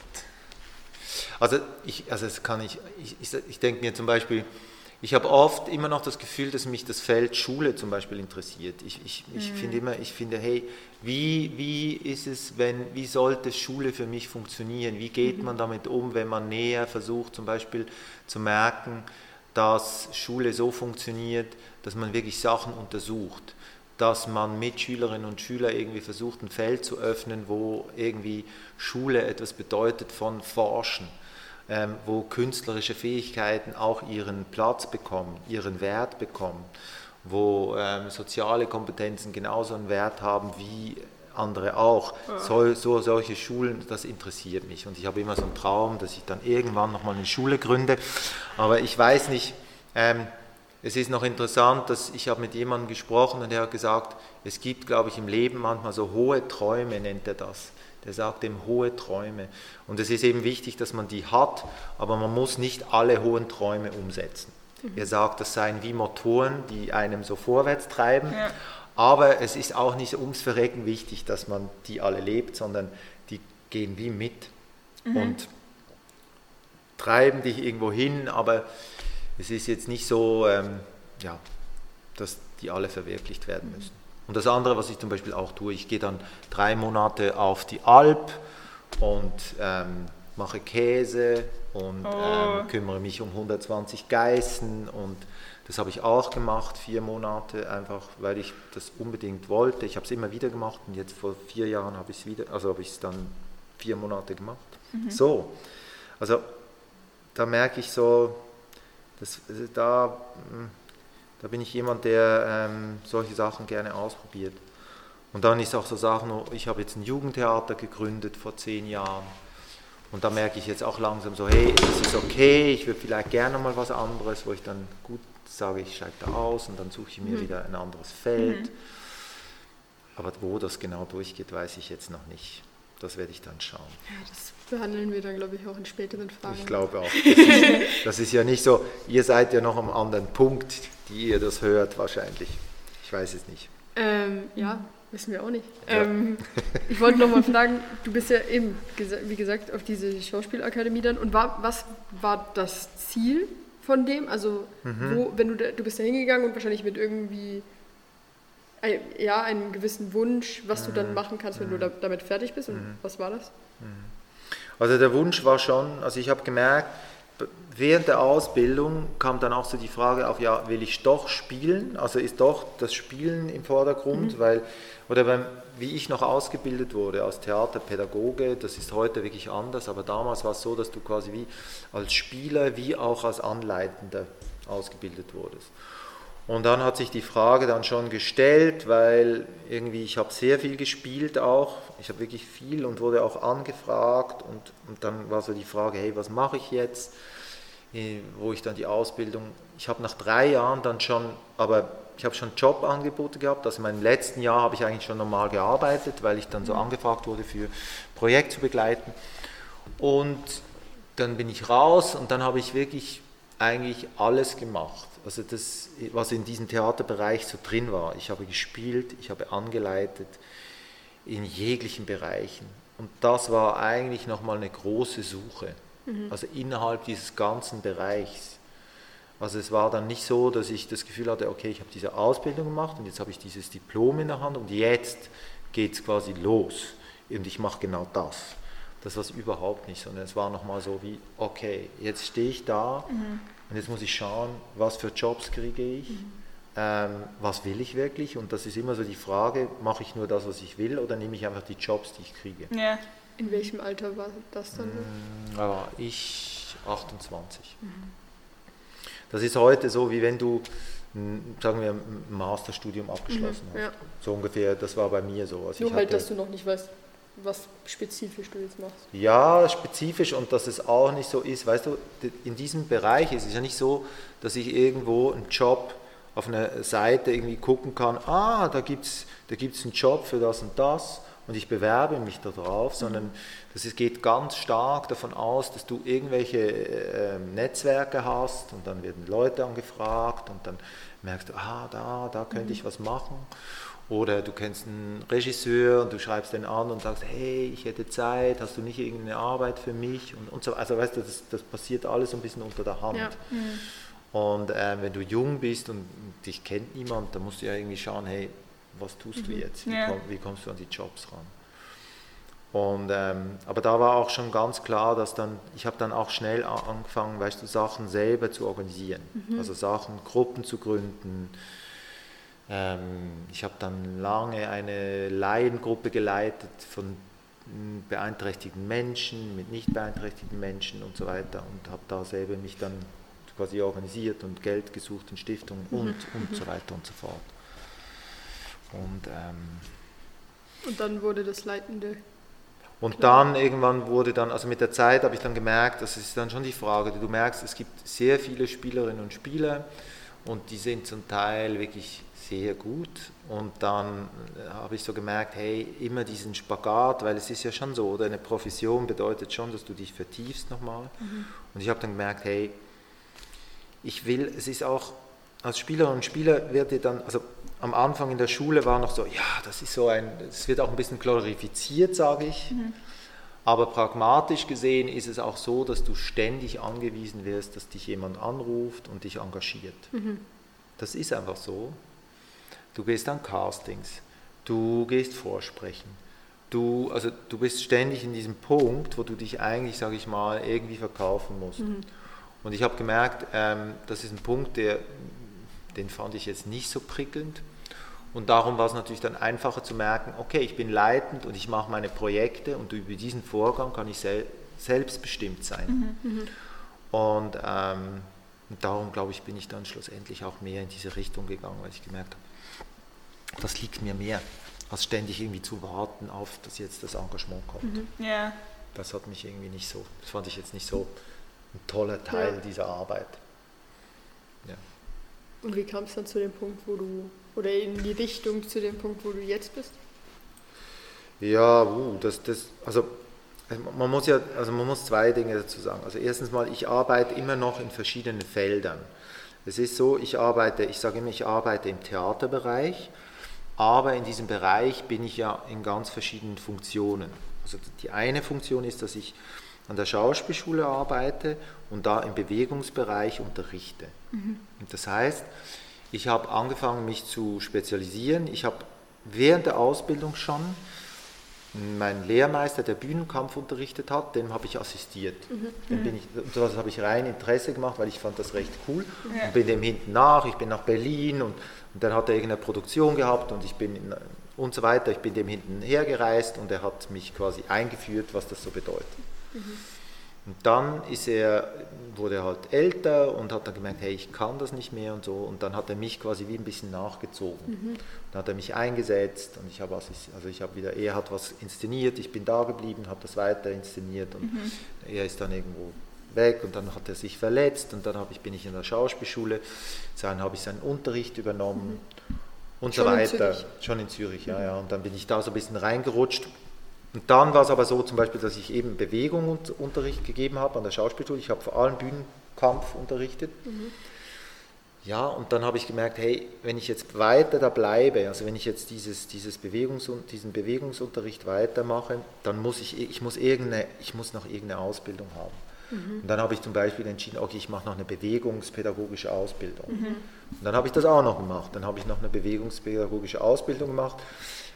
S3: Also ich, also das kann ich, ich, ich, ich denke mir zum Beispiel, ich habe oft immer noch das Gefühl, dass mich das Feld Schule zum Beispiel interessiert. Ich, ich, ich mhm. finde immer, ich finde, hey, wie, wie ist es, wenn, wie sollte Schule für mich funktionieren? Wie geht mhm. man damit um, wenn man näher versucht, zum Beispiel zu merken, dass Schule so funktioniert, dass man wirklich Sachen untersucht? Dass man mit Schülerinnen und Schülern irgendwie versucht, ein Feld zu öffnen, wo irgendwie Schule etwas bedeutet von Forschen, ähm, wo künstlerische Fähigkeiten auch ihren Platz bekommen, ihren Wert bekommen, wo ähm, soziale Kompetenzen genauso einen Wert haben wie andere auch. So, so, solche Schulen, das interessiert mich. Und ich habe immer so einen Traum, dass ich dann irgendwann nochmal eine Schule gründe. Aber ich weiß nicht, ähm, es ist noch interessant, dass ich habe mit jemandem gesprochen und er hat gesagt, es gibt, glaube ich, im Leben manchmal so hohe Träume, nennt er das. Der sagt eben hohe Träume. Und es ist eben wichtig, dass man die hat, aber man muss nicht alle hohen Träume umsetzen. Mhm. Er sagt, das seien wie Motoren, die einem so vorwärts treiben. Ja. Aber es ist auch nicht ums Verrecken wichtig, dass man die alle lebt, sondern die gehen wie mit mhm. und treiben dich irgendwo hin, aber es ist jetzt nicht so, ähm, ja, dass die alle verwirklicht werden müssen. Und das andere, was ich zum Beispiel auch tue, ich gehe dann drei Monate auf die Alp und ähm, mache Käse und oh. ähm, kümmere mich um 120 Geißen und das habe ich auch gemacht, vier Monate, einfach weil ich das unbedingt wollte. Ich habe es immer wieder gemacht und jetzt vor vier Jahren habe ich es wieder, also habe ich es dann vier Monate gemacht. Mhm. So, also da merke ich so, das, also da, hm, da bin ich jemand, der ähm, solche Sachen gerne ausprobiert. Und dann ist auch so Sachen, ich habe jetzt ein Jugendtheater gegründet vor zehn Jahren. Und da merke ich jetzt auch langsam so, hey, das ist okay, ich würde vielleicht gerne mal was anderes, wo ich dann gut sage, ich steige da aus und dann suche ich mir mhm. wieder ein anderes Feld. Mhm. Aber wo das genau durchgeht, weiß ich jetzt noch nicht. Das werde ich dann schauen.
S2: Ja, das behandeln wir dann, glaube ich, auch in späteren Fragen.
S3: Ich glaube auch. Das ist, das ist, ja nicht so, ihr seid ja noch am anderen Punkt, die ihr das hört wahrscheinlich. Ich weiß es nicht.
S2: Ähm, ja, wissen wir auch nicht. Ja. Ähm, ich wollte noch mal fragen, du bist ja eben, wie gesagt, auf diese Schauspielakademie dann. Und war, was war das Ziel von dem? Also, mhm. wo, wenn du, du bist da hingegangen und wahrscheinlich mit irgendwie ja, einen gewissen Wunsch, was du dann mhm. machen kannst, wenn du da, damit fertig bist. Und mhm. was war das?
S3: Also der Wunsch war schon, also ich habe gemerkt, während der Ausbildung kam dann auch so die Frage auf, ja, will ich doch spielen? Also ist doch das Spielen im Vordergrund, mhm. weil, oder beim, wie ich noch ausgebildet wurde als Theaterpädagoge, das ist heute wirklich anders, aber damals war es so, dass du quasi wie als Spieler wie auch als Anleitender ausgebildet wurdest. Und dann hat sich die Frage dann schon gestellt, weil irgendwie ich habe sehr viel gespielt auch, ich habe wirklich viel und wurde auch angefragt. Und, und dann war so die Frage, hey, was mache ich jetzt, äh, wo ich dann die Ausbildung, ich habe nach drei Jahren dann schon, aber ich habe schon Jobangebote gehabt, also in meinem letzten Jahr habe ich eigentlich schon normal gearbeitet, weil ich dann so mhm. angefragt wurde für Projekt zu begleiten. Und dann bin ich raus und dann habe ich wirklich eigentlich alles gemacht also das, was in diesem Theaterbereich so drin war. Ich habe gespielt, ich habe angeleitet in jeglichen Bereichen. Und das war eigentlich nochmal eine große Suche, mhm. also innerhalb dieses ganzen Bereichs. Also es war dann nicht so, dass ich das Gefühl hatte, okay, ich habe diese Ausbildung gemacht und jetzt habe ich dieses Diplom in der Hand und jetzt geht es quasi los und ich mache genau das. Das war es überhaupt nicht, sondern es war nochmal so wie, okay, jetzt stehe ich da mhm. Und jetzt muss ich schauen, was für Jobs kriege ich, mhm. ähm, was will ich wirklich? Und das ist immer so die Frage, mache ich nur das, was ich will oder nehme ich einfach die Jobs, die ich kriege?
S1: Ja.
S2: In welchem Alter war das dann?
S3: Ja, ich 28. Das ist heute so, wie wenn du, ein, sagen wir, ein Masterstudium abgeschlossen
S2: Mhm,
S3: hast.
S2: ja.
S3: So ungefähr, das war bei mir so. Also
S2: Nur halt, dass du noch nicht weißt, was spezifisch du jetzt machst.
S3: Ja, spezifisch und dass es auch nicht so ist, weißt du, in diesem Bereich ist es ja nicht so, dass ich irgendwo einen Job auf einer Seite irgendwie gucken kann, ah, da gibt es da gibt's einen Job für das und das und ich bewerbe mich da drauf, sondern das ist, geht ganz stark davon aus, dass du irgendwelche äh, Netzwerke hast und dann werden Leute angefragt und dann merkst du, ah, da, da könnte ich was machen. Oder du kennst einen Regisseur und du schreibst den an und sagst, hey, ich hätte Zeit, hast du nicht irgendeine Arbeit für mich? Und, und so, also weißt du, das, das passiert alles so ein bisschen unter der Hand.
S2: Ja.
S3: Und ähm, wenn du jung bist und dich kennt niemand, dann musst du ja irgendwie schauen, hey, was tust du jetzt? Wie,
S1: Ja.
S3: komm, wie kommst du an die Jobs ran? Und, ähm, aber da war auch schon ganz klar, dass dann, ich habe dann auch schnell angefangen, weißt du, Sachen selber zu organisieren. Also Sachen, Gruppen zu gründen. Ähm, ich habe dann lange eine Laiengruppe geleitet von beeinträchtigten Menschen, mit nicht beeinträchtigten Menschen und so weiter und habe da selber mich dann quasi organisiert und Geld gesucht in Stiftungen und, und so weiter und so fort. Und ähm,
S2: Und dann wurde das Leitende.
S3: und dann irgendwann wurde dann, also mit der Zeit habe ich dann gemerkt, das ist dann schon die Frage, du merkst, es gibt sehr viele Spielerinnen und Spieler und die sind zum Teil wirklich sehr gut und dann äh, habe ich so gemerkt, hey, immer diesen Spagat, weil es ist ja schon so, oder eine Profession bedeutet schon, dass du dich vertiefst nochmal und ich habe dann gemerkt, hey, ich will, es ist auch, als Spielerin und Spieler wird dir dann, also am Anfang in der Schule war noch so, ja, das ist so ein, es wird auch ein bisschen glorifiziert, sage ich. Aber pragmatisch gesehen ist es auch so, dass du ständig angewiesen wirst, dass dich jemand anruft und dich engagiert. Das ist einfach so. Du gehst an Castings, du gehst vorsprechen. Du, also du bist ständig in diesem Punkt, wo du dich eigentlich, sage ich mal, irgendwie verkaufen musst. Und ich habe gemerkt, ähm, das ist ein Punkt, der, den fand ich jetzt nicht so prickelnd. Und darum war es natürlich dann einfacher zu merken, okay, ich bin leitend und ich mache meine Projekte und über diesen Vorgang kann ich sel selbstbestimmt sein. Und, ähm, und darum, glaube ich, bin ich dann schlussendlich auch mehr in diese Richtung gegangen, weil ich gemerkt habe, das liegt mir mehr, als ständig irgendwie zu warten auf, dass jetzt das Engagement kommt.
S1: Ja.
S3: Das hat mich irgendwie nicht so, das fand ich jetzt nicht so ein toller Teil
S2: Ja.
S3: dieser Arbeit. Ja.
S2: Und wie kam es dann zu dem Punkt, wo du, oder in die Richtung zu dem Punkt, wo du jetzt bist?
S3: Ja, uh, das, das, also man muss ja, also man muss zwei Dinge dazu sagen. Also erstens mal, ich arbeite immer noch in verschiedenen Feldern. Es ist so, ich arbeite, ich sage immer, ich arbeite im Theaterbereich, aber in diesem Bereich bin ich ja in ganz verschiedenen Funktionen. Also die eine Funktion ist, dass ich an der Schauspielschule arbeite und da im Bewegungsbereich unterrichte. Und das heißt, ich habe angefangen, mich zu spezialisieren. Ich habe während der Ausbildung schon mein Lehrmeister, der Bühnenkampf unterrichtet hat, dem habe ich assistiert. Dem bin ich, das habe ich rein Interesse gemacht, weil ich fand das recht cool.
S1: Ja.
S3: Und bin dem hinten nach, ich bin nach Berlin und, und dann hat er irgendeine Produktion gehabt und ich bin in, und so weiter. Ich bin dem hinten hergereist und er hat mich quasi eingeführt, was das so bedeutet. Und dann ist er, wurde er halt älter und hat dann gemerkt, hey, ich kann das nicht mehr und so. Und dann hat er mich quasi wie ein bisschen nachgezogen. Dann hat er mich eingesetzt und ich habe also ich habe wieder, er hat was inszeniert, ich bin da geblieben, habe das weiter inszeniert und er ist dann irgendwo weg und dann hat er sich verletzt und dann ich, bin ich in der Schauspielschule, dann habe ich seinen Unterricht übernommen und so
S2: Schon in
S3: weiter.
S2: Zürich?
S3: Schon in Zürich, ja, ja. Und dann bin ich da so ein bisschen reingerutscht. Und dann war es aber so zum Beispiel, dass ich eben Bewegung und Unterricht gegeben habe an der Schauspielschule. Ich habe vor allem Bühnenkampf unterrichtet. Ja, und dann habe ich gemerkt, hey, wenn ich jetzt weiter da bleibe, also wenn ich jetzt dieses, dieses Bewegungs diesen Bewegungsunterricht weitermache, dann muss ich, ich muss irgendeine, ich muss noch irgendeine Ausbildung haben. Und dann habe ich zum Beispiel entschieden, okay, ich mache noch eine bewegungspädagogische Ausbildung. Und dann habe ich das auch noch gemacht. Dann habe ich noch eine bewegungspädagogische Ausbildung gemacht,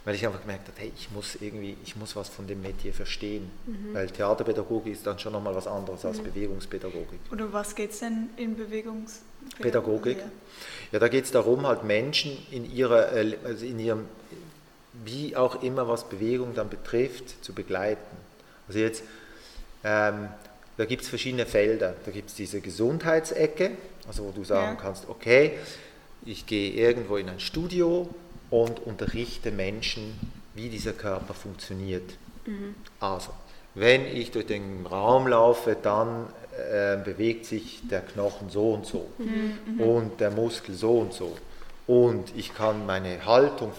S3: weil ich einfach gemerkt habe, hey, ich muss irgendwie, ich muss was von dem Metier verstehen, mhm. weil Theaterpädagogik ist dann schon nochmal was anderes als mhm. Bewegungspädagogik.
S1: Und um was geht es denn in Bewegungspädagogik?
S3: Pädagogik? Ja, da geht es darum, halt Menschen in ihrer, äh, also in ihrem, wie auch immer was Bewegung dann betrifft, zu begleiten. Also jetzt, ähm, da gibt es verschiedene Felder. Da gibt es diese Gesundheitsecke, also wo du sagen ja. kannst, okay, ich gehe irgendwo in ein Studio und unterrichte Menschen, wie dieser Körper funktioniert. Mhm. Also, wenn ich durch den Raum laufe, dann äh, bewegt sich der Knochen so und so mhm. mhm. und der Muskel so und so. Und ich kann meine Haltung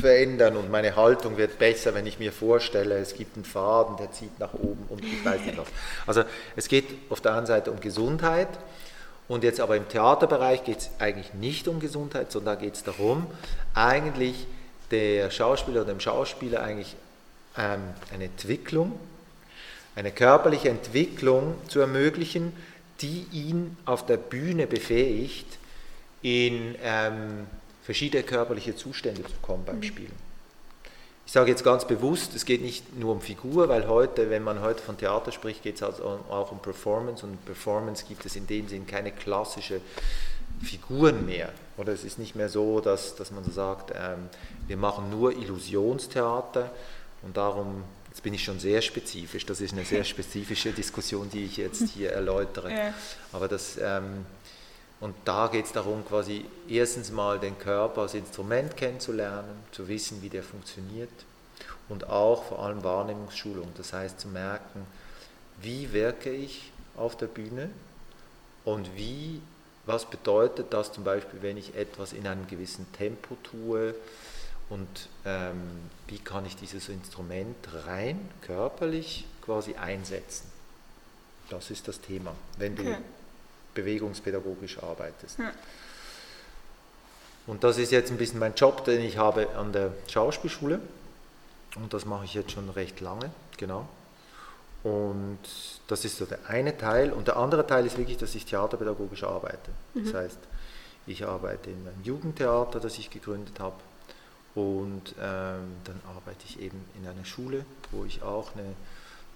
S3: verändern und meine Haltung wird besser, wenn ich mir vorstelle, es gibt einen Faden, der zieht nach oben und ich weiß nicht was. Also es geht auf der einen Seite um Gesundheit und jetzt aber im Theaterbereich geht es eigentlich nicht um Gesundheit, sondern da geht es darum, eigentlich der Schauspieler oder dem Schauspieler eigentlich ähm, eine Entwicklung, eine körperliche Entwicklung zu ermöglichen, die ihn auf der Bühne befähigt, in ähm, verschiedene körperliche Zustände zu kommen beim. Spielen. Ich sage jetzt ganz bewusst, es geht nicht nur um Figur, weil heute, wenn man heute von Theater spricht, geht es also auch um Performance und Performance gibt es in dem Sinn keine klassische Figuren mehr. Oder es ist nicht mehr so, dass, dass man so sagt, ähm, wir machen nur Illusionstheater und darum, jetzt bin ich schon sehr spezifisch, das ist eine sehr spezifische Diskussion, die ich jetzt hier erläutere. Ja. Aber das, ähm, und da geht es darum, quasi erstens mal den Körper als Instrument kennenzulernen, zu wissen, wie der funktioniert und auch vor allem Wahrnehmungsschulung, das heißt zu merken, wie wirke ich auf der Bühne und wie, was bedeutet das zum Beispiel, wenn ich etwas in einem gewissen Tempo tue und ähm, wie kann ich dieses Instrument rein körperlich quasi einsetzen. Das ist das Thema. Wenn okay. Bewegungspädagogisch arbeitest. Ja. Und das ist jetzt ein bisschen mein Job, den ich habe an der Schauspielschule. Und das mache ich jetzt schon recht lange, genau. Und das ist so der eine Teil. Und der andere Teil ist wirklich, dass ich theaterpädagogisch arbeite. Mhm. Das heißt, ich arbeite in einem Jugendtheater, das ich gegründet habe. Und ähm, dann arbeite ich eben in einer Schule, wo ich auch eine,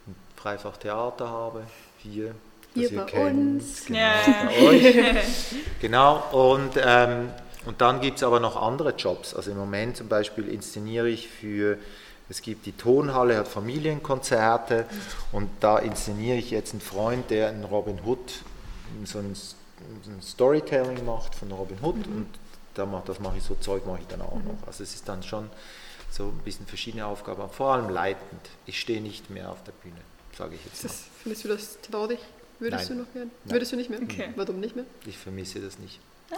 S3: ein Dreifach Theater habe, hier
S2: hier bei kennt. uns.
S3: Genau, ja. bei euch. genau, und, ähm, und dann gibt es aber noch andere Jobs. Also im Moment zum Beispiel inszeniere ich für, es gibt die Tonhalle, hat Familienkonzerte und da inszeniere ich jetzt einen Freund, der einen Robin Hood, so ein, ein Storytelling macht von Robin Hood mhm. und da mach, das mache ich so Zeug mache ich dann auch mhm. noch. Also es ist dann schon so ein bisschen verschiedene Aufgaben, aber vor allem leitend. Ich stehe nicht mehr auf der Bühne, sage ich jetzt.
S2: Das, findest du das traurig? Würdest Nein. du noch gerne? Würdest du nicht mehr?
S1: Okay.
S2: Warum nicht mehr?
S3: Ich vermisse das nicht.
S1: Ah,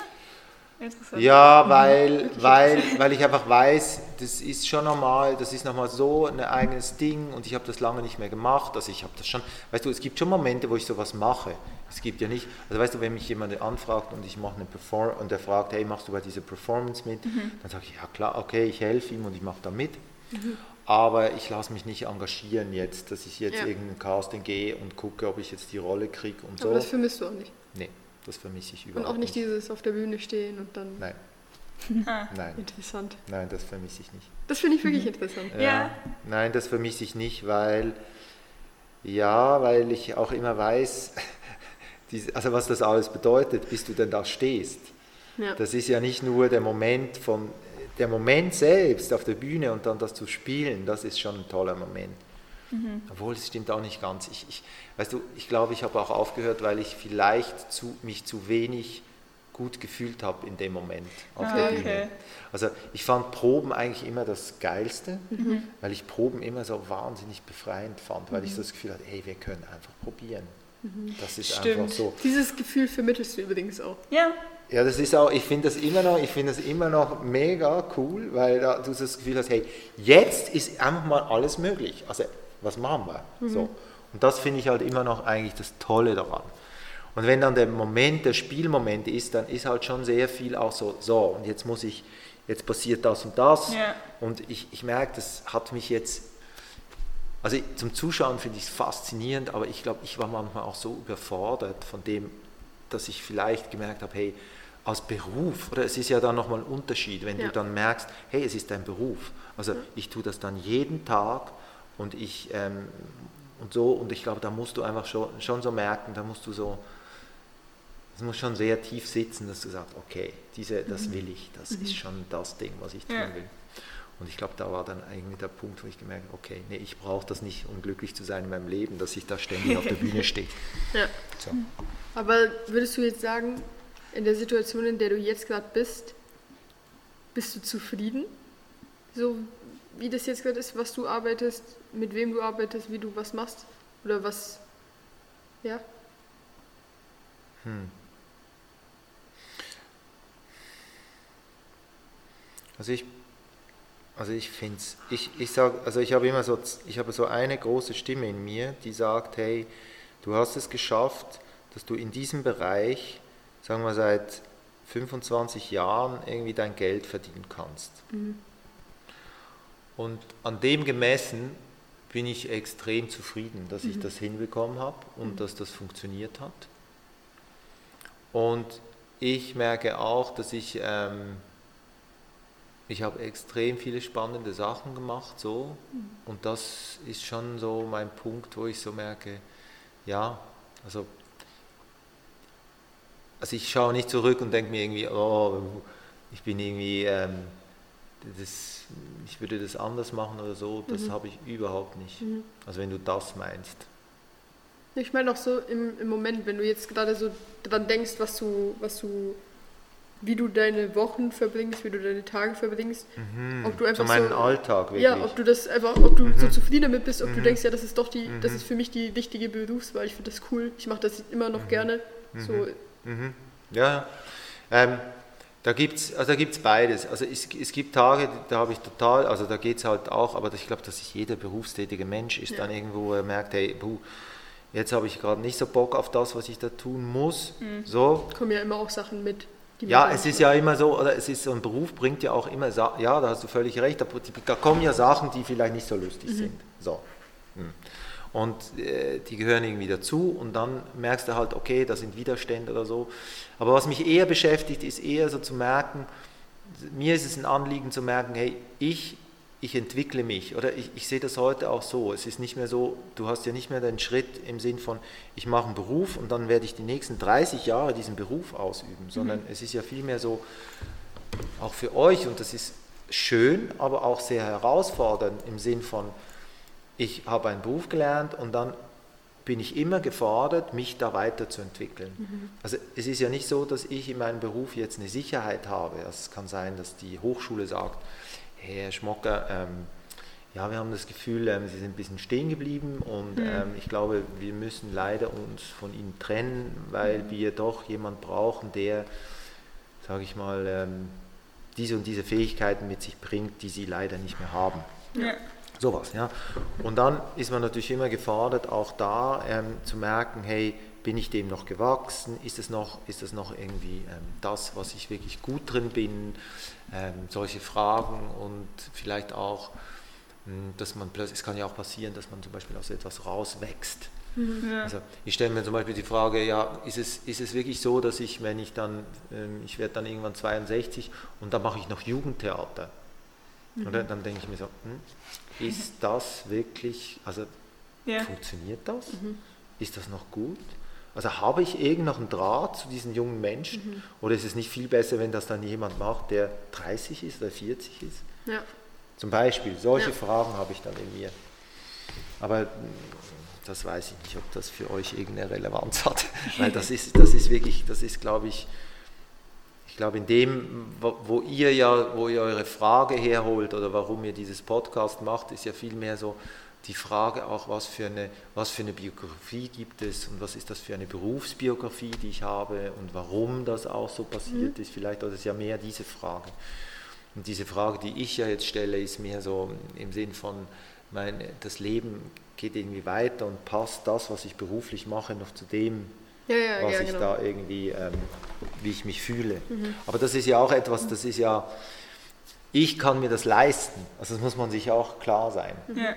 S1: interessant.
S3: Ja, weil, weil, weil ich einfach weiß, das ist schon normal, das ist nochmal so ein eigenes Ding und ich habe das lange nicht mehr gemacht. Also ich habe das schon, weißt du, es gibt schon Momente, wo ich sowas mache. Es gibt ja nicht, also weißt du, wenn mich jemand anfragt und ich mache eine Performance und der fragt, hey, machst du bei dieser Performance mit? Mhm. Dann sage ich, ja klar, okay, ich helfe ihm und ich mache da mit. Mhm aber ich lasse mich nicht engagieren jetzt, dass ich jetzt ja. irgendein Casting gehe und gucke, ob ich jetzt die Rolle kriege und so.
S2: Aber das vermisst du auch nicht?
S3: Nee, das vermisse ich überhaupt
S2: nicht. Und auch nicht, nicht dieses auf der Bühne stehen und dann...
S3: Nein.
S2: Nein. Interessant.
S3: Nein, das vermisse ich nicht.
S2: Das finde ich wirklich mhm. interessant.
S3: Ja. ja. Nein, das vermisse ich nicht, weil... Ja, weil ich auch immer weiß, also was das alles bedeutet, bis du denn da stehst. Ja. Das ist ja nicht nur der Moment von der Moment selbst auf der Bühne und dann das zu spielen, das ist schon ein toller Moment. Mhm. Obwohl, es stimmt auch nicht ganz. Ich, ich, weißt du, ich glaube, ich habe auch aufgehört, weil ich vielleicht zu, mich zu wenig gut gefühlt habe in dem Moment auf ah, der Bühne. Okay. Also ich fand Proben eigentlich immer das Geilste, mhm. weil ich Proben immer so wahnsinnig befreiend fand, weil mhm. ich so das Gefühl hatte, hey, wir können einfach probieren. Mhm. Das ist Stimmt. einfach so.
S2: Dieses Gefühl vermittelst du übrigens auch.
S1: Ja.
S3: Ja, das ist auch, ich finde das immer noch, ich finde das immer noch mega cool, weil da du das Gefühl hast, hey, jetzt ist einfach mal alles möglich. Also, was machen wir? Mhm. So. Und das finde ich halt immer noch eigentlich das Tolle daran. Und wenn dann der Moment, der Spielmoment ist, dann ist halt schon sehr viel auch so, so, und jetzt muss ich, jetzt passiert das und das. Ja. Und ich, ich merke, das hat mich jetzt, also zum Zuschauen finde ich es faszinierend, aber ich glaube, ich war manchmal auch so überfordert von dem, dass ich vielleicht gemerkt habe, hey, als Beruf, oder es ist ja dann nochmal ein Unterschied, wenn
S2: Ja.
S3: du dann merkst, hey, es ist ein Beruf. Also ich tue das dann jeden Tag und ich ähm, und so und ich glaube, da musst du einfach schon, schon so merken, da musst du so, es muss schon sehr tief sitzen, dass du sagst, okay, diese, das will ich, das ist schon das Ding, was ich tun
S1: Ja.
S3: will. Und ich glaube, da war dann eigentlich der Punkt, wo ich gemerkt habe, okay, nee, ich brauche das nicht, um glücklich zu sein in meinem Leben, dass ich da ständig auf der Bühne stehe.
S2: Ja.
S3: So.
S2: Aber würdest du jetzt sagen, in der Situation, in der du jetzt gerade bist, bist du zufrieden? So wie das jetzt gerade ist, was du arbeitest, mit wem du arbeitest, wie du was machst? Oder was? Ja?
S3: Hm. Also ich, also ich finde es, ich, ich sage, also ich habe immer so, ich habe so eine große Stimme in mir, die sagt, hey, du hast es geschafft, dass du in diesem Bereich, sagen wir seit 25 Jahren irgendwie dein Geld verdienen kannst. Und an dem gemessen bin ich extrem zufrieden, dass ich das hinbekommen habe und dass das funktioniert hat. Und ich merke auch, dass ich, ähm, ich habe extrem viele spannende Sachen gemacht, so. Und das ist schon so mein Punkt, wo ich so merke, ja, also, also ich schaue nicht zurück und denke mir irgendwie, oh, ich bin irgendwie, ähm, das, ich würde das anders machen oder so, das habe ich überhaupt nicht. Also wenn du das meinst.
S2: Ich meine auch so im, im Moment, wenn du jetzt gerade so dran denkst, was du, was du, wie du deine Wochen verbringst, wie du deine Tage verbringst, ob du
S3: So
S2: einfach
S3: meinen
S2: so,
S3: Alltag wirklich.
S2: ja, ob du das einfach, ob du so zufrieden damit bist, ob du denkst, ja, das ist doch die, das ist für mich die richtige Berufswahl, ich finde das cool, ich mache das immer noch gerne. So,
S3: Mhm. Ja, ähm, da gibt es also da gibt's beides. Also es, es gibt Tage, da habe ich total, also da geht es halt auch, aber ich glaube, dass sich jeder berufstätige Mensch ist
S2: Ja.
S3: dann irgendwo, er merkt, hey, puh, jetzt habe ich gerade nicht so Bock auf das, was ich da tun muss. So,
S2: kommen ja immer auch Sachen mit.
S3: ja, es ist ja immer so, oder es ist so ein Beruf, bringt ja auch immer, ja, da hast du völlig recht, da, da kommen ja Sachen, die vielleicht nicht so lustig sind. So. Hm. Und äh, die gehören irgendwie dazu. Und dann merkst du halt, okay, da sind Widerstände oder so. Aber was mich eher beschäftigt, ist eher so zu merken, mir ist es ein Anliegen zu merken, hey, ich, ich entwickle mich. Oder ich, ich sehe das heute auch so. Es ist nicht mehr so, du hast ja nicht mehr den Schritt im Sinn von, ich mache einen Beruf und dann werde ich die nächsten 30 Jahre diesen Beruf ausüben, sondern es ist ja vielmehr so, auch für euch. Und das ist schön, aber auch sehr herausfordernd im Sinn von, ich habe einen Beruf gelernt und dann bin ich immer gefordert, mich da weiterzuentwickeln. Also es ist ja nicht so, dass ich in meinem Beruf jetzt eine Sicherheit habe. Also es kann sein, dass die Hochschule sagt, Herr Schmocker, ähm, ja, wir haben das Gefühl, ähm, Sie sind ein bisschen stehen geblieben und ähm, ich glaube, wir müssen leider uns von Ihnen trennen, weil wir doch jemand brauchen, der, sage ich mal, ähm, diese und diese Fähigkeiten mit sich bringt, die Sie leider nicht mehr haben.
S1: Ja.
S3: Sowas, ja. Und dann ist man natürlich immer gefordert, auch da ähm, zu merken, hey, bin ich dem noch gewachsen? Ist es noch, ist es noch irgendwie ähm, das, was ich wirklich gut drin bin? Ähm, solche Fragen und vielleicht auch, mh, dass man plötzlich, es kann ja auch passieren, dass man zum Beispiel aus etwas rauswächst.
S1: Ja.
S3: Also ich stelle mir zum Beispiel die Frage, ja, ist es, ist es wirklich so, dass ich, wenn ich dann, ähm, ich werde dann irgendwann 62 und dann mache ich noch Jugendtheater. Oder? Dann denke ich mir so, hm, ist das wirklich, also
S1: Ja.
S3: funktioniert das? Ist das noch gut? Also habe ich irgend noch einen Draht zu diesen jungen Menschen? Oder ist es nicht viel besser, wenn das dann jemand macht, der 30 ist oder 40 ist?
S2: Ja.
S3: Zum Beispiel, solche
S2: Ja.
S3: Fragen habe ich dann in mir. Aber mh, das weiß ich nicht, ob das für euch irgendeine Relevanz hat. Weil das ist, das ist wirklich, das ist, glaube ich, ich glaube, in dem, wo, ihr ja, wo ihr eure Frage herholt oder warum ihr dieses Podcast macht, ist ja vielmehr so die Frage auch, was für eine, was für eine Biografie gibt es und was ist das für eine Berufsbiografie, die ich habe und warum das auch so passiert ist. Vielleicht ist es ja mehr diese Frage. Und diese Frage, die ich ja jetzt stelle, ist mehr so im Sinn von, mein, das Leben geht irgendwie weiter und passt das, was ich beruflich mache, noch zu dem,
S2: Ja, ja,
S3: was
S2: ja,
S3: ich
S2: genau.
S3: da irgendwie, ähm, wie ich mich fühle. Aber das ist ja auch etwas, das ist ja, ich kann mir das leisten. Also das muss man sich auch klar sein.
S1: Ja.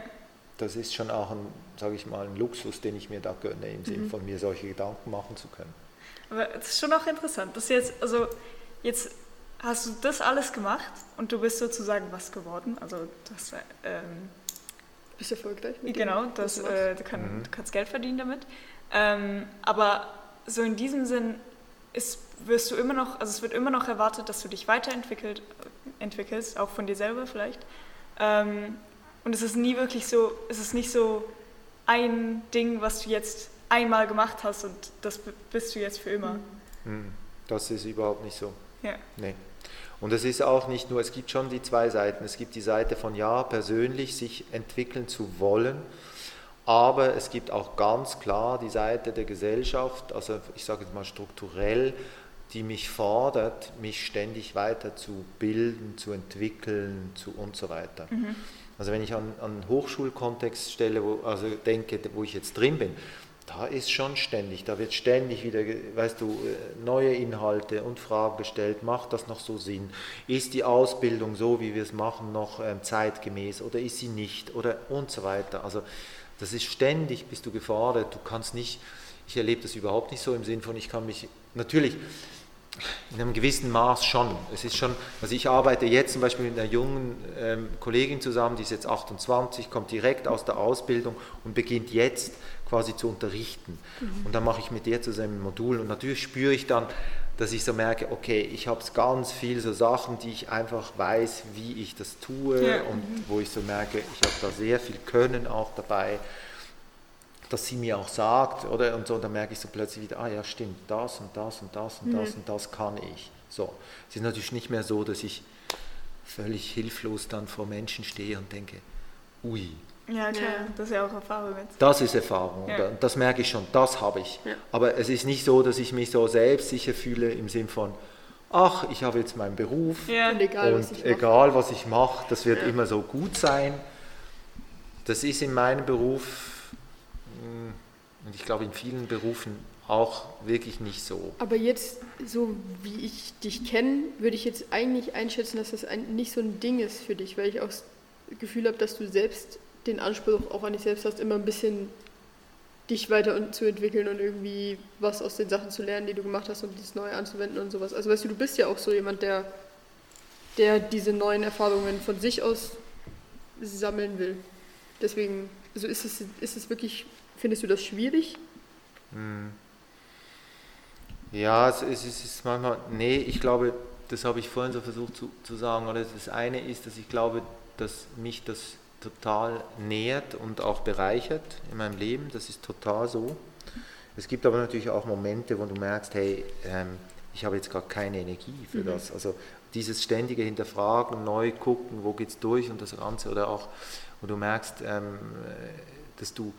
S3: Das ist schon auch ein, sage ich mal, ein Luxus, den ich mir da gönne, im Sinn von mir solche Gedanken machen zu können.
S1: Aber es ist schon auch interessant, dass jetzt, also jetzt hast du das alles gemacht und du bist sozusagen was geworden. Also du hast, ähm,
S2: bist erfolgreich.
S1: Mit genau, dem, das, äh, du, kann, mhm. du, kannst Geld verdienen damit. Ähm, aber so in diesem Sinn ist, wirst du immer noch, also es wird immer noch erwartet, dass du dich weiterentwickelst, entwickelst, auch von dir selber vielleicht. Ähm, und es ist nie wirklich so, es ist nicht so ein Ding, was du jetzt einmal gemacht hast und das bist du jetzt für immer.
S3: Mhm. Das ist überhaupt nicht so.
S1: Ja.
S3: Nee. Und es ist auch nicht nur, es gibt schon die zwei Seiten. Es gibt die Seite von ja, persönlich sich entwickeln zu wollen, aber es gibt auch ganz klar die Seite der Gesellschaft, also ich sage jetzt mal strukturell, die mich fordert, mich ständig weiter zu bilden, zu entwickeln zu und so weiter. Mhm. Also wenn ich an, an Hochschulkontext stelle, wo, also denke, wo ich jetzt drin bin, da ist schon ständig, da wird ständig wieder, weißt du, äh, neue Inhalte und Fragen gestellt, macht das noch so Sinn? Ist die Ausbildung so, wie wir es machen, noch ähm, zeitgemäß oder ist sie nicht oder und so weiter. Also das ist ständig, bist du gefordert, du kannst nicht, ich erlebe das überhaupt nicht so im Sinn von, ich kann mich, natürlich, in einem gewissen Maß schon. Es ist schon, also ich arbeite jetzt zum Beispiel mit einer jungen ähm, Kollegin zusammen, die ist jetzt 28, kommt direkt aus der Ausbildung und beginnt jetzt quasi zu unterrichten. Mhm. Und dann mache ich mit der zusammen ein Modul und natürlich spüre ich dann, dass ich so merke, okay, ich habe ganz viele so Sachen, die ich einfach weiß, wie ich das tue ja. und mhm. wo ich so merke, ich habe da sehr viel Können auch dabei, dass sie mir auch sagt, oder? Und so, und dann merke ich so plötzlich wieder, ah ja, stimmt, das und das und das und mhm. das und das kann ich. So, es ist natürlich nicht mehr so, dass ich völlig hilflos dann vor Menschen stehe und denke, ui,
S1: ja, klar, ja. das ist ja auch Erfahrung jetzt.
S3: Das ist Erfahrung, ja. das merke ich schon, das habe ich. Ja. Aber es ist nicht so, dass ich mich so selbstsicher fühle im Sinn von, ach, ich habe jetzt meinen Beruf
S2: und egal,
S3: und
S2: was, ich
S3: egal was ich mache, das wird immer so gut sein. Das ist in meinem Beruf hm, und ich glaube in vielen Berufen auch wirklich nicht so.
S2: Aber jetzt, so wie ich dich kenne, würde ich jetzt eigentlich einschätzen, dass das ein, nicht so ein Ding ist für dich, weil ich auch das Gefühl habe, dass du selbst den Anspruch auch an dich selbst hast, immer ein bisschen dich weiter zu entwickeln und irgendwie was aus den Sachen zu lernen, die du gemacht hast und dies neu anzuwenden und sowas. Also weißt du, du bist ja auch so jemand, der, der diese neuen Erfahrungen von sich aus sammeln will. Deswegen, also ist es, ist es wirklich, findest du das schwierig?
S3: Hm. Ja, es ist, es ist manchmal, nee, ich glaube, das habe ich vorhin so versucht zu, zu sagen, oder das eine ist, dass ich glaube, dass mich das total nährt und auch bereichert in meinem Leben. Das ist total so. Es gibt aber natürlich auch Momente, wo du merkst, hey, ähm, ich habe jetzt gar keine Energie für mhm. das. Also dieses ständige Hinterfragen, neu gucken, wo geht es durch und das Ganze oder auch, wo du merkst, ähm, dass du,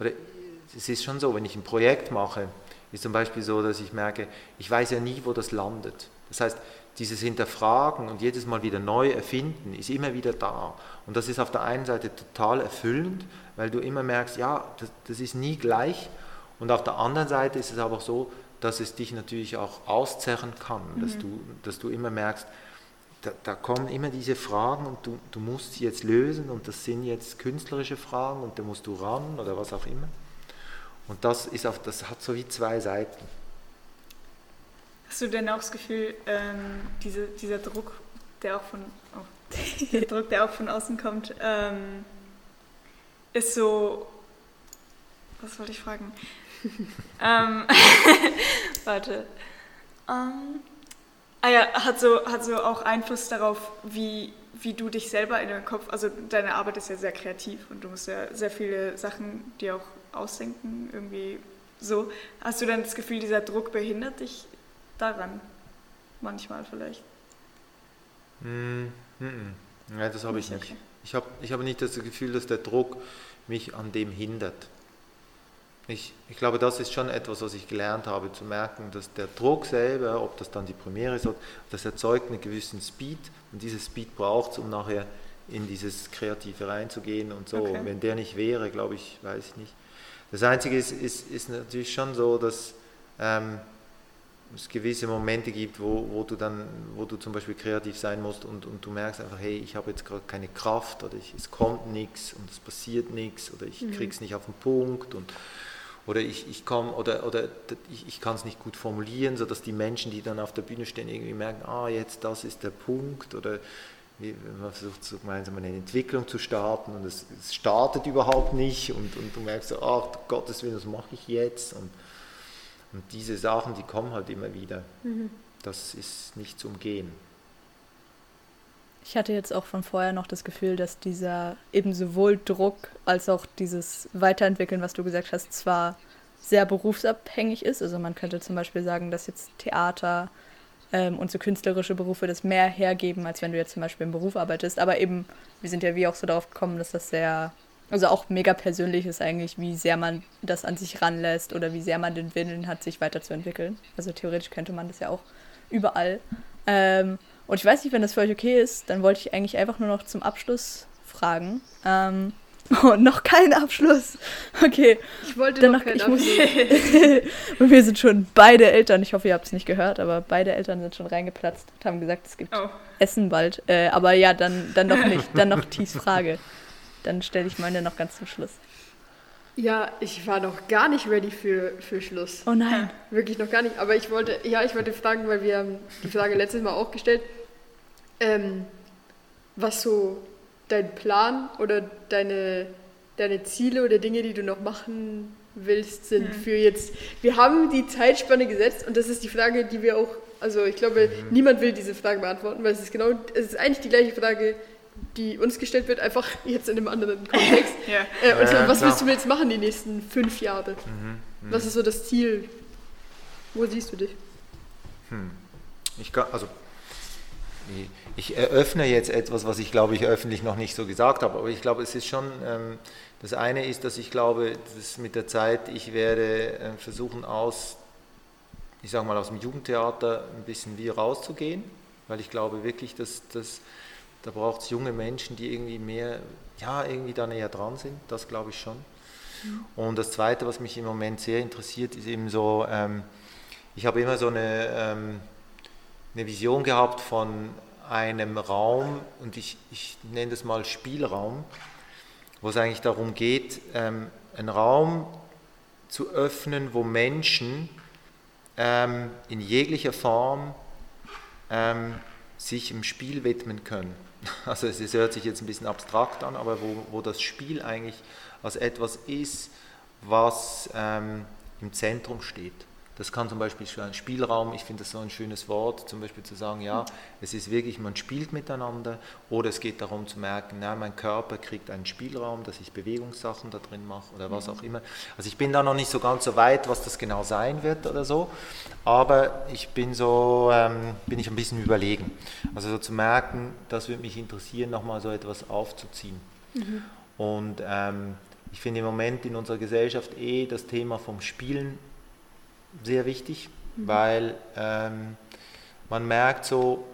S3: oder es ist schon so, wenn ich ein Projekt mache, ist zum Beispiel so, dass ich merke, ich weiß ja nie, wo das landet. Das heißt, dieses Hinterfragen und jedes Mal wieder neu erfinden ist immer wieder da. Und das ist auf der einen Seite total erfüllend, weil du immer merkst, ja, das, das ist nie gleich. Und auf der anderen Seite ist es aber so, dass es dich natürlich auch auszerren kann, mhm. dass, du, dass du immer merkst, da, da, kommen immer diese Fragen und du, du musst sie jetzt lösen und das sind jetzt künstlerische Fragen und da musst du ran oder was auch immer. Und das, ist auf, das hat so wie zwei Seiten.
S1: Hast du denn auch das Gefühl, ähm, diese, dieser Druck, der auch von, oh, der Druck, der auch von außen kommt, ähm, ist so, was wollte ich fragen? ähm, warte. Ähm, ah ja, hat so, hat so auch Einfluss darauf, wie, wie du dich selber in deinem Kopf, also deine Arbeit ist ja sehr kreativ und du musst ja sehr viele Sachen dir auch ausdenken, irgendwie so. Hast du dann das Gefühl, dieser Druck behindert dich daran. Manchmal vielleicht.
S3: Mm, mm, mm. Ja, das habe ich nicht. Okay. Ich habe ich hab nicht das Gefühl, dass der Druck mich an dem hindert. Ich, ich glaube, das ist schon etwas, was ich gelernt habe, zu merken, dass der Druck selber, ob das dann die Premiere ist, das erzeugt einen gewissen Speed und dieses Speed braucht es, um nachher in dieses Kreative reinzugehen und so. Okay. Wenn der nicht wäre, glaube ich, weiß ich nicht. Das Einzige ist, ist, ist natürlich schon so, dass ähm, es gewisse Momente gibt, wo, wo du dann, wo du zum Beispiel kreativ sein musst und, und du merkst einfach, hey, ich habe jetzt gerade keine Kraft oder ich, es kommt nichts und es passiert nichts oder ich mhm. krieg's nicht auf den Punkt und, oder ich, ich komme oder, oder ich, ich kann es nicht gut formulieren, sodass die Menschen, die dann auf der Bühne stehen, irgendwie merken, ah, jetzt das ist der Punkt oder man versucht so gemeinsam eine Entwicklung zu starten und es, es startet überhaupt nicht und, und du merkst so, ach Gottes Willen, was mache ich jetzt? Und, und diese Sachen, die kommen halt immer wieder. Mhm. Das ist nicht zu umgehen.
S4: Ich hatte jetzt auch von vorher noch das Gefühl, dass dieser eben sowohl Druck als auch dieses Weiterentwickeln, was du gesagt hast, zwar sehr berufsabhängig ist. Also man könnte zum Beispiel sagen, dass jetzt Theater ähm, und so künstlerische Berufe das mehr hergeben, als wenn du jetzt zum Beispiel im Beruf arbeitest. Aber eben, wir sind ja wie auch so darauf gekommen, dass das sehr, also auch mega persönlich ist eigentlich, wie sehr man das an sich ranlässt oder wie sehr man den Willen hat, sich weiterzuentwickeln. Also theoretisch könnte man das ja auch überall. Ähm, und ich weiß nicht, wenn das für euch okay ist, dann wollte ich eigentlich einfach nur noch zum Abschluss fragen. Ähm, oh, noch kein Abschluss. Okay.
S2: Ich wollte dann noch keinen ich Abschluss.
S4: und wir sind schon beide Eltern, ich hoffe, ihr habt es nicht gehört, aber beide Eltern sind schon reingeplatzt und haben gesagt, es gibt oh. Essen bald. Äh, aber ja, dann, dann noch nicht. Dann noch Thies Frage. Dann stelle ich meine noch ganz zum Schluss.
S2: Ja, ich war noch gar nicht ready für, für Schluss.
S4: Oh nein.
S2: Wirklich noch gar nicht. Aber ich wollte, ja, ich wollte fragen, weil wir haben die Frage letztes Mal auch gestellt, ähm, was so dein Plan oder deine, deine Ziele oder Dinge, die du noch machen willst, sind mhm. für jetzt. Wir haben die Zeitspanne gesetzt und das ist die Frage, die wir auch, also ich glaube, mhm. niemand will diese Frage beantworten, weil es ist genau, es ist eigentlich die gleiche Frage, die uns gestellt wird, einfach jetzt in einem anderen Kontext. ja. äh, und ja, was willst du jetzt machen die nächsten fünf Jahre? Mhm, mh. Was ist so das Ziel? Wo siehst du dich?
S3: Hm. Ich kann, also ich eröffne jetzt etwas, was ich glaube ich öffentlich noch nicht so gesagt habe, aber ich glaube, es ist schon, ähm, das eine ist, dass ich glaube, dass mit der Zeit, ich werde äh, versuchen aus, ich sage mal aus dem Jugendtheater ein bisschen wie rauszugehen, weil ich glaube wirklich, dass, dass da braucht es junge Menschen, die irgendwie mehr, ja, irgendwie da näher dran sind. Das glaube ich schon. Mhm. Und das Zweite, was mich im Moment sehr interessiert, ist eben so, ähm, ich habe immer so eine, ähm, eine Vision gehabt von einem Raum, und ich, ich nenne das mal Spielraum, wo es eigentlich darum geht, ähm, einen Raum zu öffnen, wo Menschen ähm, in jeglicher Form ähm, sich im Spiel widmen können. Also es hört sich jetzt ein bisschen abstrakt an, aber wo, wo das Spiel eigentlich als etwas ist, was ähm, im Zentrum steht. Das kann zum Beispiel ein Spielraum, ich finde das so ein schönes Wort, zum Beispiel zu sagen, ja, es ist wirklich, man spielt miteinander oder es geht darum zu merken, na, mein Körper kriegt einen Spielraum, dass ich Bewegungssachen da drin mache oder was auch immer. Also ich bin da noch nicht so ganz so weit, was das genau sein wird oder so, aber ich bin so, ähm, bin ich ein bisschen überlegen. Also so zu merken, das würde mich interessieren, nochmal so etwas aufzuziehen. Mhm. Und ähm, ich finde im Moment in unserer Gesellschaft eh das Thema vom Spielen sehr wichtig, mhm. weil ähm, man merkt so,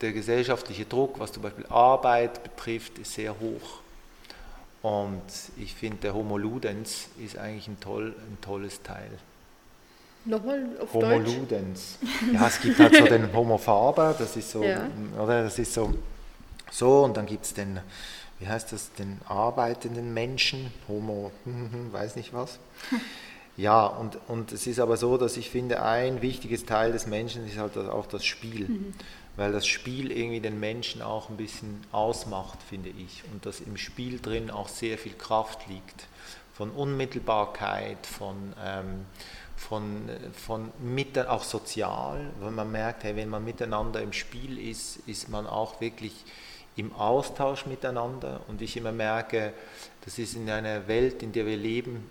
S3: der gesellschaftliche Druck, was zum Beispiel Arbeit betrifft, ist sehr hoch. Und ich finde, der Homo Ludens ist eigentlich ein, toll, ein tolles Teil.
S2: Nochmal auf
S3: Homo
S2: Deutsch?
S3: Ludens. Ja, es gibt halt so den Homo Faber, das ist so, ja. oder das ist so, so und dann gibt es den, wie heißt das, den arbeitenden Menschen, Homo, weiß nicht was. Ja, und, und es ist aber so, dass ich finde, ein wichtiges Teil des Menschen ist halt auch das Spiel. Mhm. Weil das Spiel irgendwie den Menschen auch ein bisschen ausmacht, finde ich. Und dass im Spiel drin auch sehr viel Kraft liegt. Von Unmittelbarkeit, von, ähm, von, von mit, auch sozial, weil man merkt, hey, wenn man miteinander im Spiel ist, ist man auch wirklich im Austausch miteinander. Und ich immer merke, das ist in einer Welt, in der wir leben,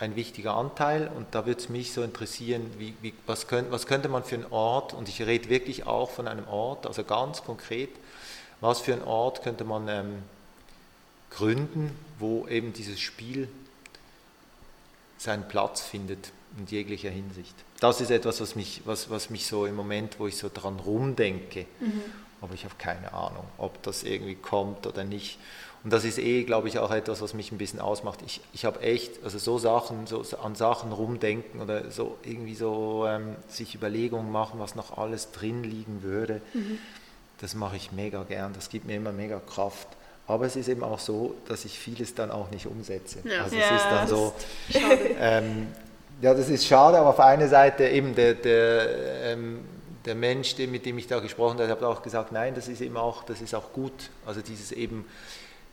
S3: ein wichtiger Anteil und da würde es mich so interessieren, wie, wie, was, könnt, was könnte man für einen Ort, und ich rede wirklich auch von einem Ort, also ganz konkret, was für einen Ort könnte man ähm, gründen, wo eben dieses Spiel seinen Platz findet in jeglicher Hinsicht. Das ist etwas, was mich, was, was mich so im Moment, wo ich so dran rumdenke, mhm. aber ich habe keine Ahnung, ob das irgendwie kommt oder nicht. Und das ist eh, glaube ich, auch etwas, was mich ein bisschen ausmacht. Ich, ich habe echt, also so Sachen, so an Sachen rumdenken oder so irgendwie so ähm, sich Überlegungen machen, was noch alles drin liegen würde. Mhm. Das mache ich mega gern. Das gibt mir immer mega Kraft. aber es ist eben auch so, dass ich vieles dann auch nicht umsetze.
S2: Ja.
S3: Also
S1: Ja,
S3: es ist dann so, ähm, ja, das ist schade, aber auf einer Seite eben der, der, ähm, der Mensch, mit dem ich da gesprochen habe, hat auch gesagt, nein, das ist eben auch, das ist auch gut. Also dieses eben,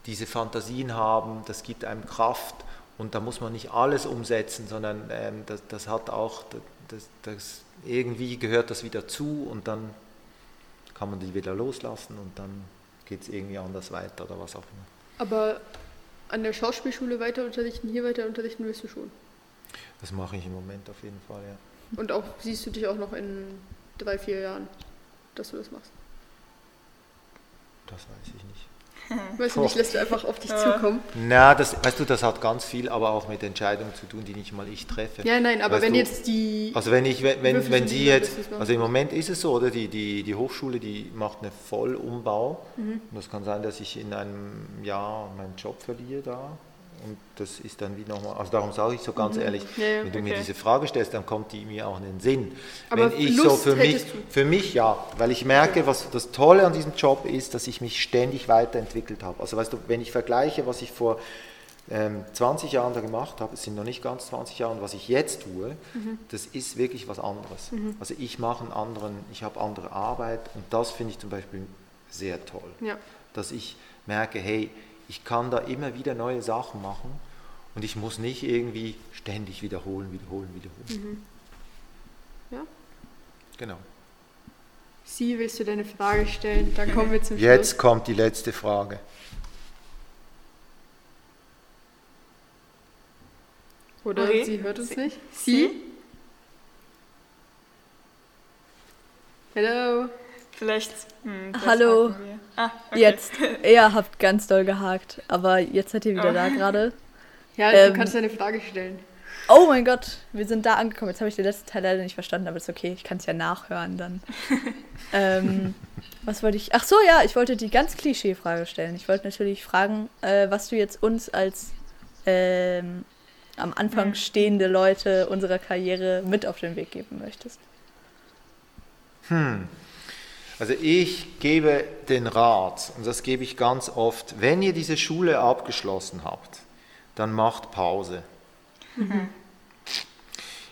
S3: diese Fantasien haben, das gibt einem Kraft und da muss man nicht alles umsetzen, sondern ähm, das, das hat auch, das, das, irgendwie gehört das wieder zu und dann kann man die wieder loslassen und dann geht es irgendwie anders weiter oder was auch immer.
S2: Aber an der Schauspielschule weiter unterrichten, hier weiter unterrichten willst du schon.
S3: Das mache ich im Moment auf jeden Fall, ja.
S2: Und auch siehst du dich auch noch in drei, vier Jahren, dass du das machst.
S3: Das weiß ich nicht.
S2: Weißt du nicht, lässt du einfach auf dich
S1: Ja.
S2: zukommen.
S3: Na, das, weißt du, das hat ganz viel aber auch mit Entscheidungen zu tun, die nicht mal ich treffe.
S2: Ja, nein, aber
S3: Weißt
S2: wenn
S3: du,
S2: jetzt die.
S3: Also wenn ich, wenn, wenn, wenn Sie
S2: die
S3: jetzt, also im Moment ist es so, oder? Die, die, die Hochschule, die macht einen Vollumbau.
S2: Mhm.
S3: Und es kann sein, dass ich in einem Jahr meinen Job verliere da. Und das ist dann wie nochmal, also darum sage ich so ganz ehrlich,
S2: Mhm. Ja, ja,
S3: wenn du mir
S1: okay.
S3: diese Frage stellst, dann kommt die mir auch in den Sinn.
S2: Aber
S3: wenn ich
S2: Lust
S3: so für mich, für mich ja, weil ich merke, was das Tolle an diesem Job ist, dass ich mich ständig weiterentwickelt habe. Also weißt du, wenn ich vergleiche, was ich vor ähm, 20 Jahren da gemacht habe, es sind noch nicht ganz 20 Jahre, und was ich jetzt tue,
S2: Mhm.
S3: das ist wirklich was anderes. Also ich mache einen anderen, ich habe andere Arbeit und das finde ich zum Beispiel sehr toll.
S2: Ja.
S3: Dass ich merke, hey, ich kann da immer wieder neue Sachen machen und ich muss nicht irgendwie ständig wiederholen, wiederholen, wiederholen.
S2: Ja.
S3: Genau.
S2: Sie, willst du deine Frage stellen? Dann kommen wir zum
S3: Jetzt kommt die letzte Frage.
S2: Schluss. Oder
S1: Okay.
S2: sie hört uns
S1: Sie-
S2: nicht?
S1: Sie?
S2: Hello.
S1: Vielleicht. Hm,
S4: Hallo.
S1: Ah, okay.
S4: Jetzt. Ihr habt ganz doll gehakt, aber jetzt seid ihr wieder
S1: Oh.
S4: da gerade.
S2: Ja,
S4: Ähm,
S2: du kannst deine Frage stellen.
S4: Oh mein Gott, wir sind da angekommen. Jetzt habe ich den letzten Teil leider nicht verstanden, aber ist okay. Ich kann es ja nachhören dann. ähm, was wollte ich? Ach so, ja, ich wollte die ganz Klischee-Frage stellen. Ich wollte natürlich fragen, äh, was du jetzt uns als ähm, am Anfang
S1: Hm.
S4: stehende Leute unserer Karriere mit auf den Weg geben möchtest.
S3: Also ich gebe den Rat, und das gebe ich ganz oft, wenn ihr diese Schule abgeschlossen habt, dann macht Pause.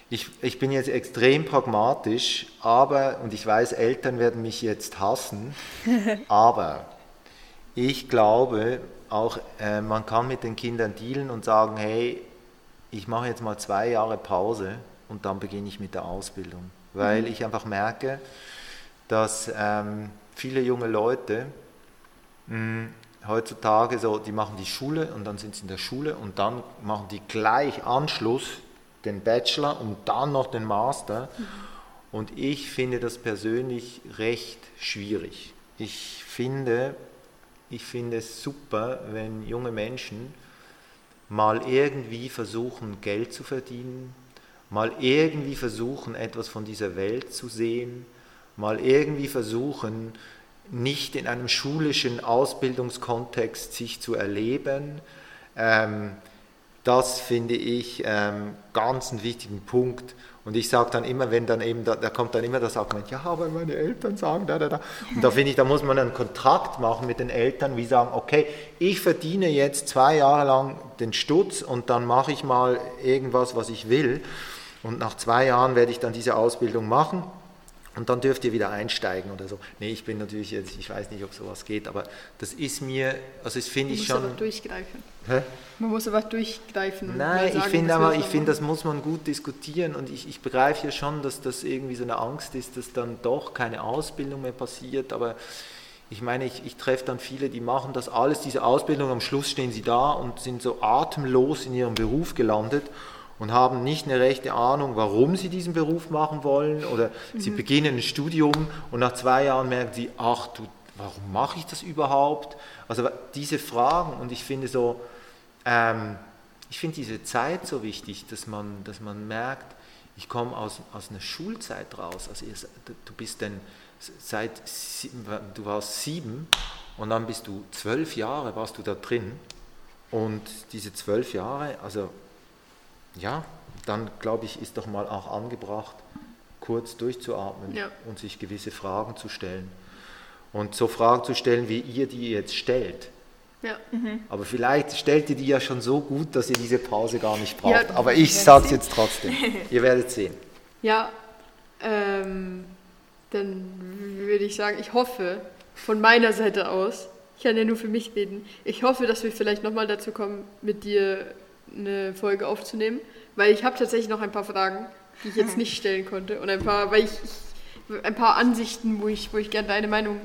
S3: Ich, ich bin jetzt extrem pragmatisch, aber, und ich weiß, Eltern werden mich jetzt hassen, aber ich glaube, auch äh, man kann mit den Kindern dealen und sagen, hey, ich mache jetzt mal zwei Jahre Pause und dann beginne ich mit der Ausbildung. Weil ich einfach merke, dass ähm, viele junge Leute mh, heutzutage so, die machen die Schule und dann sind sie in der Schule und dann machen die gleich Anschluss den Bachelor und dann noch den Master. Und ich finde das persönlich recht schwierig. Ich finde, ich finde es super, wenn junge Menschen mal irgendwie versuchen, Geld zu verdienen, mal irgendwie versuchen, etwas von dieser Welt zu sehen, mal irgendwie versuchen, nicht in einem schulischen Ausbildungskontext sich zu erleben. Ähm, das finde ich ähm, ganz einen wichtigen Punkt. Und ich sage dann immer, wenn dann eben, da, da kommt dann immer das Argument, ja, aber meine Eltern sagen da, da, da. Und da finde ich, da muss man einen Kontrakt machen mit den Eltern, wie sagen, okay, ich verdiene jetzt zwei Jahre lang den Stutz und dann mache ich mal irgendwas, was ich will. Und nach zwei Jahren werde ich dann diese Ausbildung machen. Und dann dürft ihr wieder einsteigen oder so. Nee, ich bin natürlich jetzt, ich weiß nicht, ob sowas geht, aber das ist mir, also das finde
S2: Man
S3: ich
S2: muss
S3: schon.
S2: aber durchgreifen.
S3: Hä?
S2: Man muss aber durchgreifen.
S3: Nein, ich
S2: sagen,
S3: finde
S2: das
S3: aber, ich
S2: man
S3: finde, das muss man gut diskutieren und ich, ich begreife ja schon, dass das irgendwie so eine Angst ist, dass dann doch keine Ausbildung mehr passiert, aber ich meine, ich, ich treffe dann viele, die machen das alles, diese Ausbildung, am Schluss stehen sie da und sind so atemlos in ihrem Beruf gelandet und haben nicht eine rechte Ahnung, warum sie diesen Beruf machen wollen oder sie beginnen ein Studium und nach zwei Jahren merken sie, ach du, warum mache ich das überhaupt? Also diese Fragen und ich finde so, ähm, ich finde diese Zeit so wichtig, dass man, dass man merkt, ich komme aus, aus einer Schulzeit raus. Also ihr, du bist dann seit du warst sieben und dann bist du zwölf Jahre warst du da drin und diese zwölf Jahre, also ja, dann glaube ich, ist doch mal auch angebracht, kurz durchzuatmen
S2: Ja.
S3: und sich gewisse Fragen zu stellen. Und so Fragen zu stellen, wie ihr die jetzt stellt.
S2: Ja.
S3: Aber vielleicht stellt ihr die ja schon so gut, dass ihr diese Pause gar nicht braucht.
S2: Ja,
S3: Aber ich sage es jetzt trotzdem. ihr werdet sehen.
S2: Ja, ähm, dann würde ich sagen, ich hoffe von meiner Seite aus, ich kann ja nur für mich reden, ich hoffe, dass wir vielleicht nochmal dazu kommen, mit dir eine Folge aufzunehmen, weil ich habe tatsächlich noch ein paar Fragen, die ich jetzt nicht stellen konnte und ein paar, weil ich, ich ein paar Ansichten, wo ich, wo ich gerne deine Meinung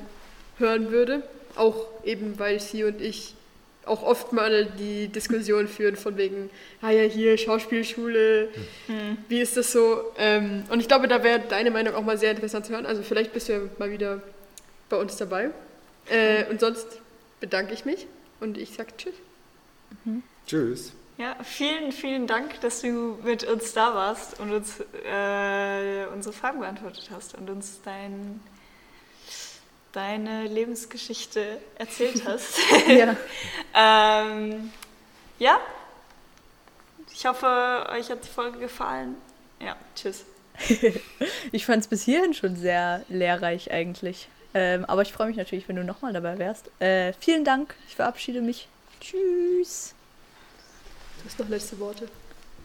S2: hören würde, auch eben, weil sie und ich auch oft mal die Diskussion führen von wegen, ah ja, hier Schauspielschule, wie ist das so? Ähm, und ich glaube, da wäre deine Meinung auch mal sehr interessant zu hören. Also vielleicht bist du ja mal wieder bei uns dabei. Äh, und sonst bedanke ich mich und ich sage Tschüss.
S3: Tschüss.
S1: Ja, vielen, vielen Dank, dass du mit uns da warst und uns äh, unsere Fragen beantwortet hast und uns dein, deine Lebensgeschichte erzählt hast.
S4: Ja.
S1: ähm, ja, ich hoffe, euch hat die Folge gefallen. Ja, tschüss.
S4: Ich fand es bis hierhin schon sehr lehrreich eigentlich. Ähm, aber ich freue mich natürlich, wenn du nochmal dabei wärst. Äh, vielen Dank. Ich verabschiede mich. Tschüss.
S2: Du hast noch letzte Worte.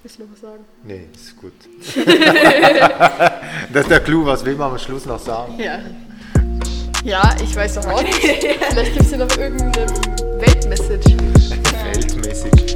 S2: Willst du noch was sagen?
S3: Nee, ist gut. das ist der Clou, was will man am Schluss noch sagen?
S2: Ja. Ja, ich weiß doch auch nicht. Vielleicht gibt es hier noch irgendeine Weltmessage. Weltmessage.